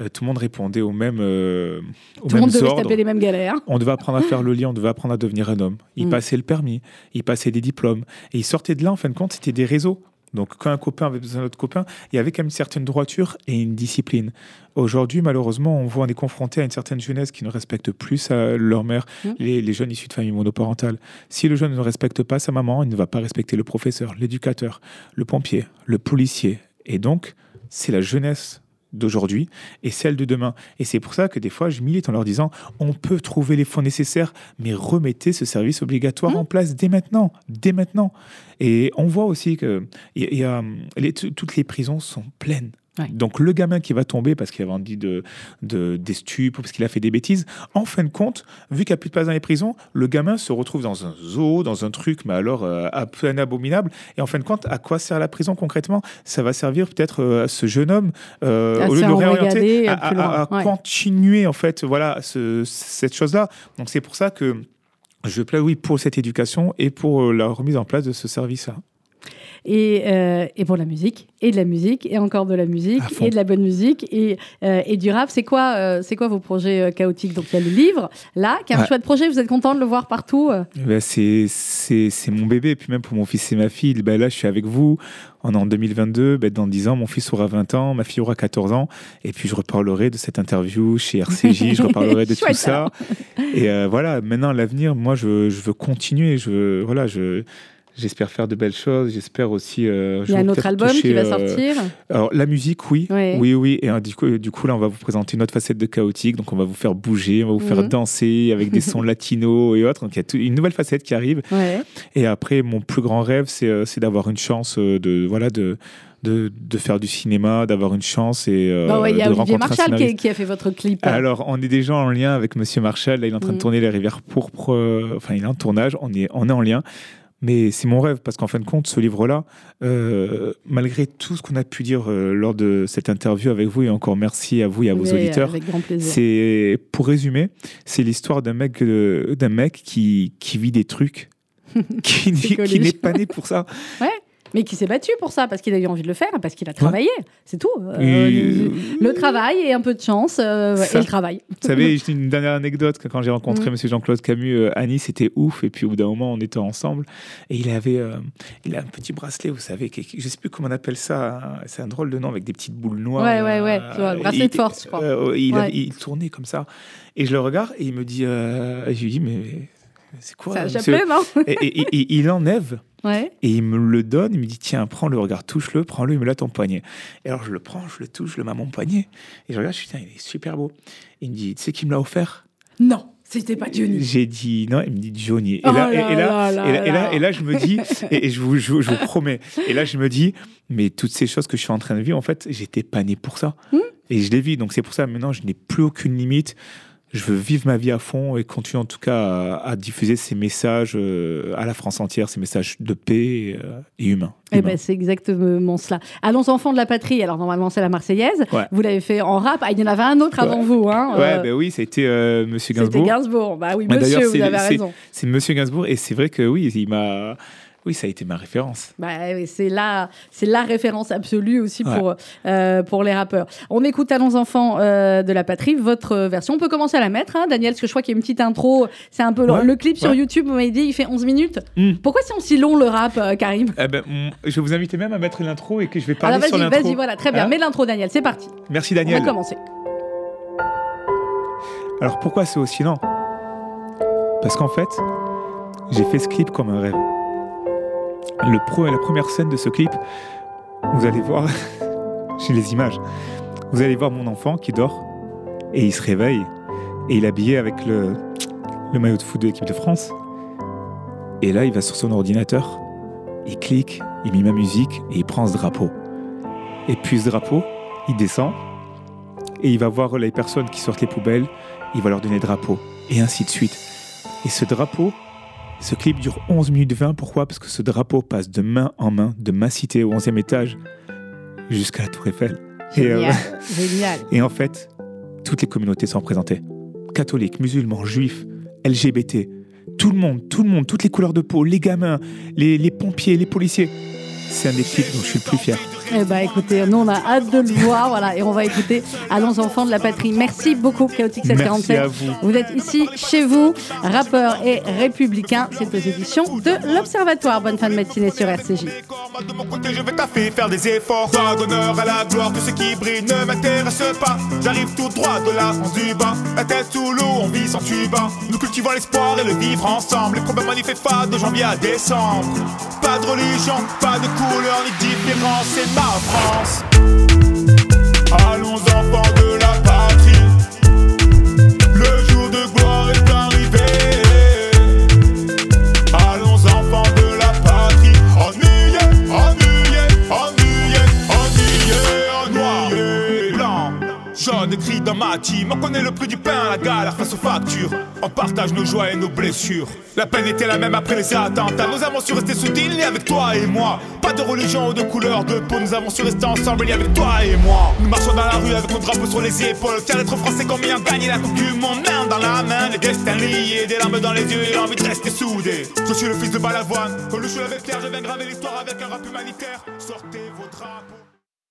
Euh, tout le monde répondait aux mêmes, euh, aux Tout le monde mêmes devait se taper les mêmes galères. On devait apprendre à faire le lien, on devait apprendre à devenir un homme. Il Mm. passait le permis, il passait des diplômes. Et il sortait de là, en fin de compte, c'était des réseaux. Donc, quand un copain avait besoin d'un autre copain, il y avait quand même une certaine droiture et une discipline. Aujourd'hui, malheureusement, on voit, on est confronté à une certaine jeunesse qui ne respecte plus sa- leur mère, Mm. les, les jeunes issus de familles monoparentales. Si le jeune ne respecte pas sa maman, il ne va pas respecter le professeur, l'éducateur, le pompier, le policier. Et donc, c'est la jeunesse d'aujourd'hui et celle de demain. Et c'est pour ça que des fois, je milite en leur disant, on peut trouver les fonds nécessaires, mais remettez ce service obligatoire en place dès maintenant, dès maintenant. Et on voit aussi que y a- les- toutes les prisons sont pleines. Ouais. Donc le gamin qui va tomber parce qu'il a vendu de, de, des stupes ou parce qu'il a fait des bêtises, en fin de compte, vu qu'il n'y a plus de place dans les prisons, le gamin se retrouve dans un zoo, dans un truc, mais alors euh, à peine abominable. Et en fin de compte, à quoi sert la prison concrètement? Ça va servir peut-être euh, à ce jeune homme, euh, À au lieu de réorienter, à, euh, plus à- loin. à Ouais. continuer en fait, voilà, ce- cette chose-là. Donc c'est pour ça que je plaide oui pour cette éducation et pour la remise en place de ce service-là. Et, euh, et pour la musique, et de la musique, et encore de la musique, et de la bonne musique, et, euh, et du rap. C'est quoi, euh, c'est quoi vos projets chaotiques? Donc il y a le livre, là, qui est un Ouais. chouette projet. Vous êtes content de le voir partout Eh ben, c'est c'est c'est mon bébé, et puis même pour mon fils et ma fille, ben là je suis avec vous, on est en 2022, ben dans 10 ans mon fils aura 20 ans, ma fille aura 14 ans, et puis je reparlerai de cette interview chez RCJ, je reparlerai de tout ça. Et voilà, maintenant l'avenir, moi je, je veux continuer, je veux, voilà, je... J'espère faire de belles choses. J'espère aussi. euh, Il y a un autre album qui va euh, sortir. alors la musique, oui, Ouais. oui, oui. Et euh, du coup, du coup, là, on va vous présenter une autre facette de chaotique. Donc, on va vous faire bouger, on va vous faire Mhm. danser avec des sons latinos et autres. Donc, il y a tout- une nouvelle facette qui arrive. Ouais. Et après, mon plus grand rêve, c'est euh, d'avoir une chance euh, de voilà de de, de faire du cinéma, d'avoir une chance et euh, Bah ouais, y a de Olivier Marchal qui, a fait votre clip. Alors, on est déjà en lien avec Monsieur Marshall. Là, il est en train de tourner Les Rivières Pourpres. euh, Enfin, il est en tournage. On est, on est en lien. Mais c'est mon rêve parce qu'en fin de compte, ce livre-là, euh, malgré tout ce qu'on a pu dire euh, lors de cette interview avec vous, et encore merci à vous et à vos Mais auditeurs, Avec grand plaisir. c'est pour résumer, c'est l'histoire d'un mec, euh, d'un mec qui, qui vit des trucs, qui, qui n'est pas né pour ça. Mais qui s'est battu pour ça, parce qu'il a eu envie de le faire, parce qu'il a travaillé. C'est tout. Euh, Et, le, travail et un peu de chance, euh, Ça. et le travail. Vous savez, j'ai une dernière anecdote quand j'ai rencontré Mhm. Monsieur Jean-Claude Camus euh, à Nice, c'était ouf. Et puis au bout d'un moment, on était ensemble et il avait, euh, il a un petit bracelet, vous savez, qui- je sais plus comment on appelle ça. hein, C'est un drôle de nom avec des petites boules noires. Ouais, ouais, ouais, euh, je vois, le bracelet de force, je crois. euh, il, Ouais. il tournait comme ça et je le regarde et il me dit, euh, je lui dis mais c'est quoi Ça monsieur non et, et- et- et il enlève Ouais. et il me le donne. Il me dit tiens, prends-le, regarde, touche-le, prends-le, il me l'a ton poignet. Et alors je le prends, je le touche, je le mets à mon poignet et je regarde, je dis tiens, il est super beau. Il me dit tu sais qui me l'a offert? Non, c'était pas Johnny. j'ai dit non, il me dit Johnny. Et Oh là, et- là et, là, là et là, et là, là. et là, je me dis, et, je, vous, je, vous- je vous promets, et là, je me dis, mais toutes ces choses que je suis en train de vivre, en fait, j'étais pas né pour ça. Hmm. Et je les vis. Donc, c'est pour ça, maintenant, je n'ai plus aucune limite. Je veux vivre ma vie à fond et continuer en tout cas à, à diffuser ces messages euh, à la France entière, ces messages de paix euh, et humains. Eh ben, c'est exactement cela. Allons enfants de la patrie. Alors normalement c'est la Marseillaise. Ouais. Vous l'avez fait en rap. Ah, il y en avait un autre avant Ouais. vous. Hein. ouais, Euh, ben oui, été euh, Monsieur C'était Gainsbourg. Gainsbourg. Bah oui, monsieur, vous avez raison. C'est Monsieur Gainsbourg et c'est vrai que oui, il m'a, oui, ça a été ma référence. Bah, c'est la, c'est la référence absolue aussi Ouais. pour, euh, pour les rappeurs. On écoute Allons enfants euh, de la patrie, votre version. On peut commencer à la mettre, hein, Daniel, parce que je crois qu'il y a une petite intro. C'est un peu le- Ouais, le clip sur. YouTube. Vous m'avez dit, il fait 11 minutes. Hmm. Pourquoi c'est aussi long le rap, euh, Karim? Eh ben, je vais vous inviter même à mettre l'intro et que je vais parler Alors sur vas-y, l'intro. vas-y, voilà, très bien. Hein Mets l'intro, Daniel. C'est parti. Merci On va Daniel. commencer. Alors pourquoi c'est aussi lent? Parce qu'en fait, j'ai fait ce clip comme un rêve. Le pro, la première scène de ce clip, vous allez voir, j'ai les images. Vous allez voir mon enfant qui dort et il se réveille et il est habillé avec le, le maillot de foot de l'équipe de France. Et là, il va sur son ordinateur, il clique, il met ma musique et il prend ce drapeau. Et puis ce drapeau, il descend et il va voir les personnes qui sortent les poubelles, il va leur donner le drapeau, et ainsi de suite. Et ce drapeau, ce clip dure 11 minutes 20. Pourquoi? Parce que ce drapeau passe de main en main, de ma cité au 11e étage, jusqu'à la Tour Eiffel. Et, euh. Génial. et en fait, toutes les communautés sont représentées. Catholiques, musulmans, juifs, LGBT, tout le monde, tout le monde, toutes les couleurs de peau, les gamins, les, les pompiers, les policiers. C'est un des clips dont je suis le plus fier. Eh ben, écoutez, nous, on a hâte de le voir. Voilà, et on va écouter Allons enfants de la patrie. Merci beaucoup, Chaotique Merci 747. à vous. Vous êtes ici, chez vous, rappeur et républicain. C'est aux éditions de l'Observatoire. Bonne fin de matinée sur RCJ. De mon côté je vais taffer, faire des efforts Droit d'honneur à la gloire, tout ce qui brille ne m'intéresse pas J'arrive tout droit de la France du bas La tête sous l'eau, on vit sans tuba Nous cultivons l'espoir et le vivre ensemble Les problèmes manifestent pas de janvier à décembre Pas de religion, pas de couleur ni différence, c'est ma France. Allons enfants jaune écrit dans ma team. On connaît le prix du pain à la galère face aux factures. On partage nos joies et nos blessures. La peine était la même après les attentats. Nous avons su rester liés avec toi et moi. Pas de religion ou de couleur de peau. Nous avons su rester ensemble, liés avec toi et moi. Nous marchons dans la rue avec nos drapeaux sur les épaules. Fiers d'être français combien gagner la coupe du monde? Main dans la main, les destins liés Des larmes dans les yeux et l'envie de rester soudés. Je suis le fils de Balavoine. Chou avec Pierre, je viens graver l'histoire avec un rap humanitaire. Sortez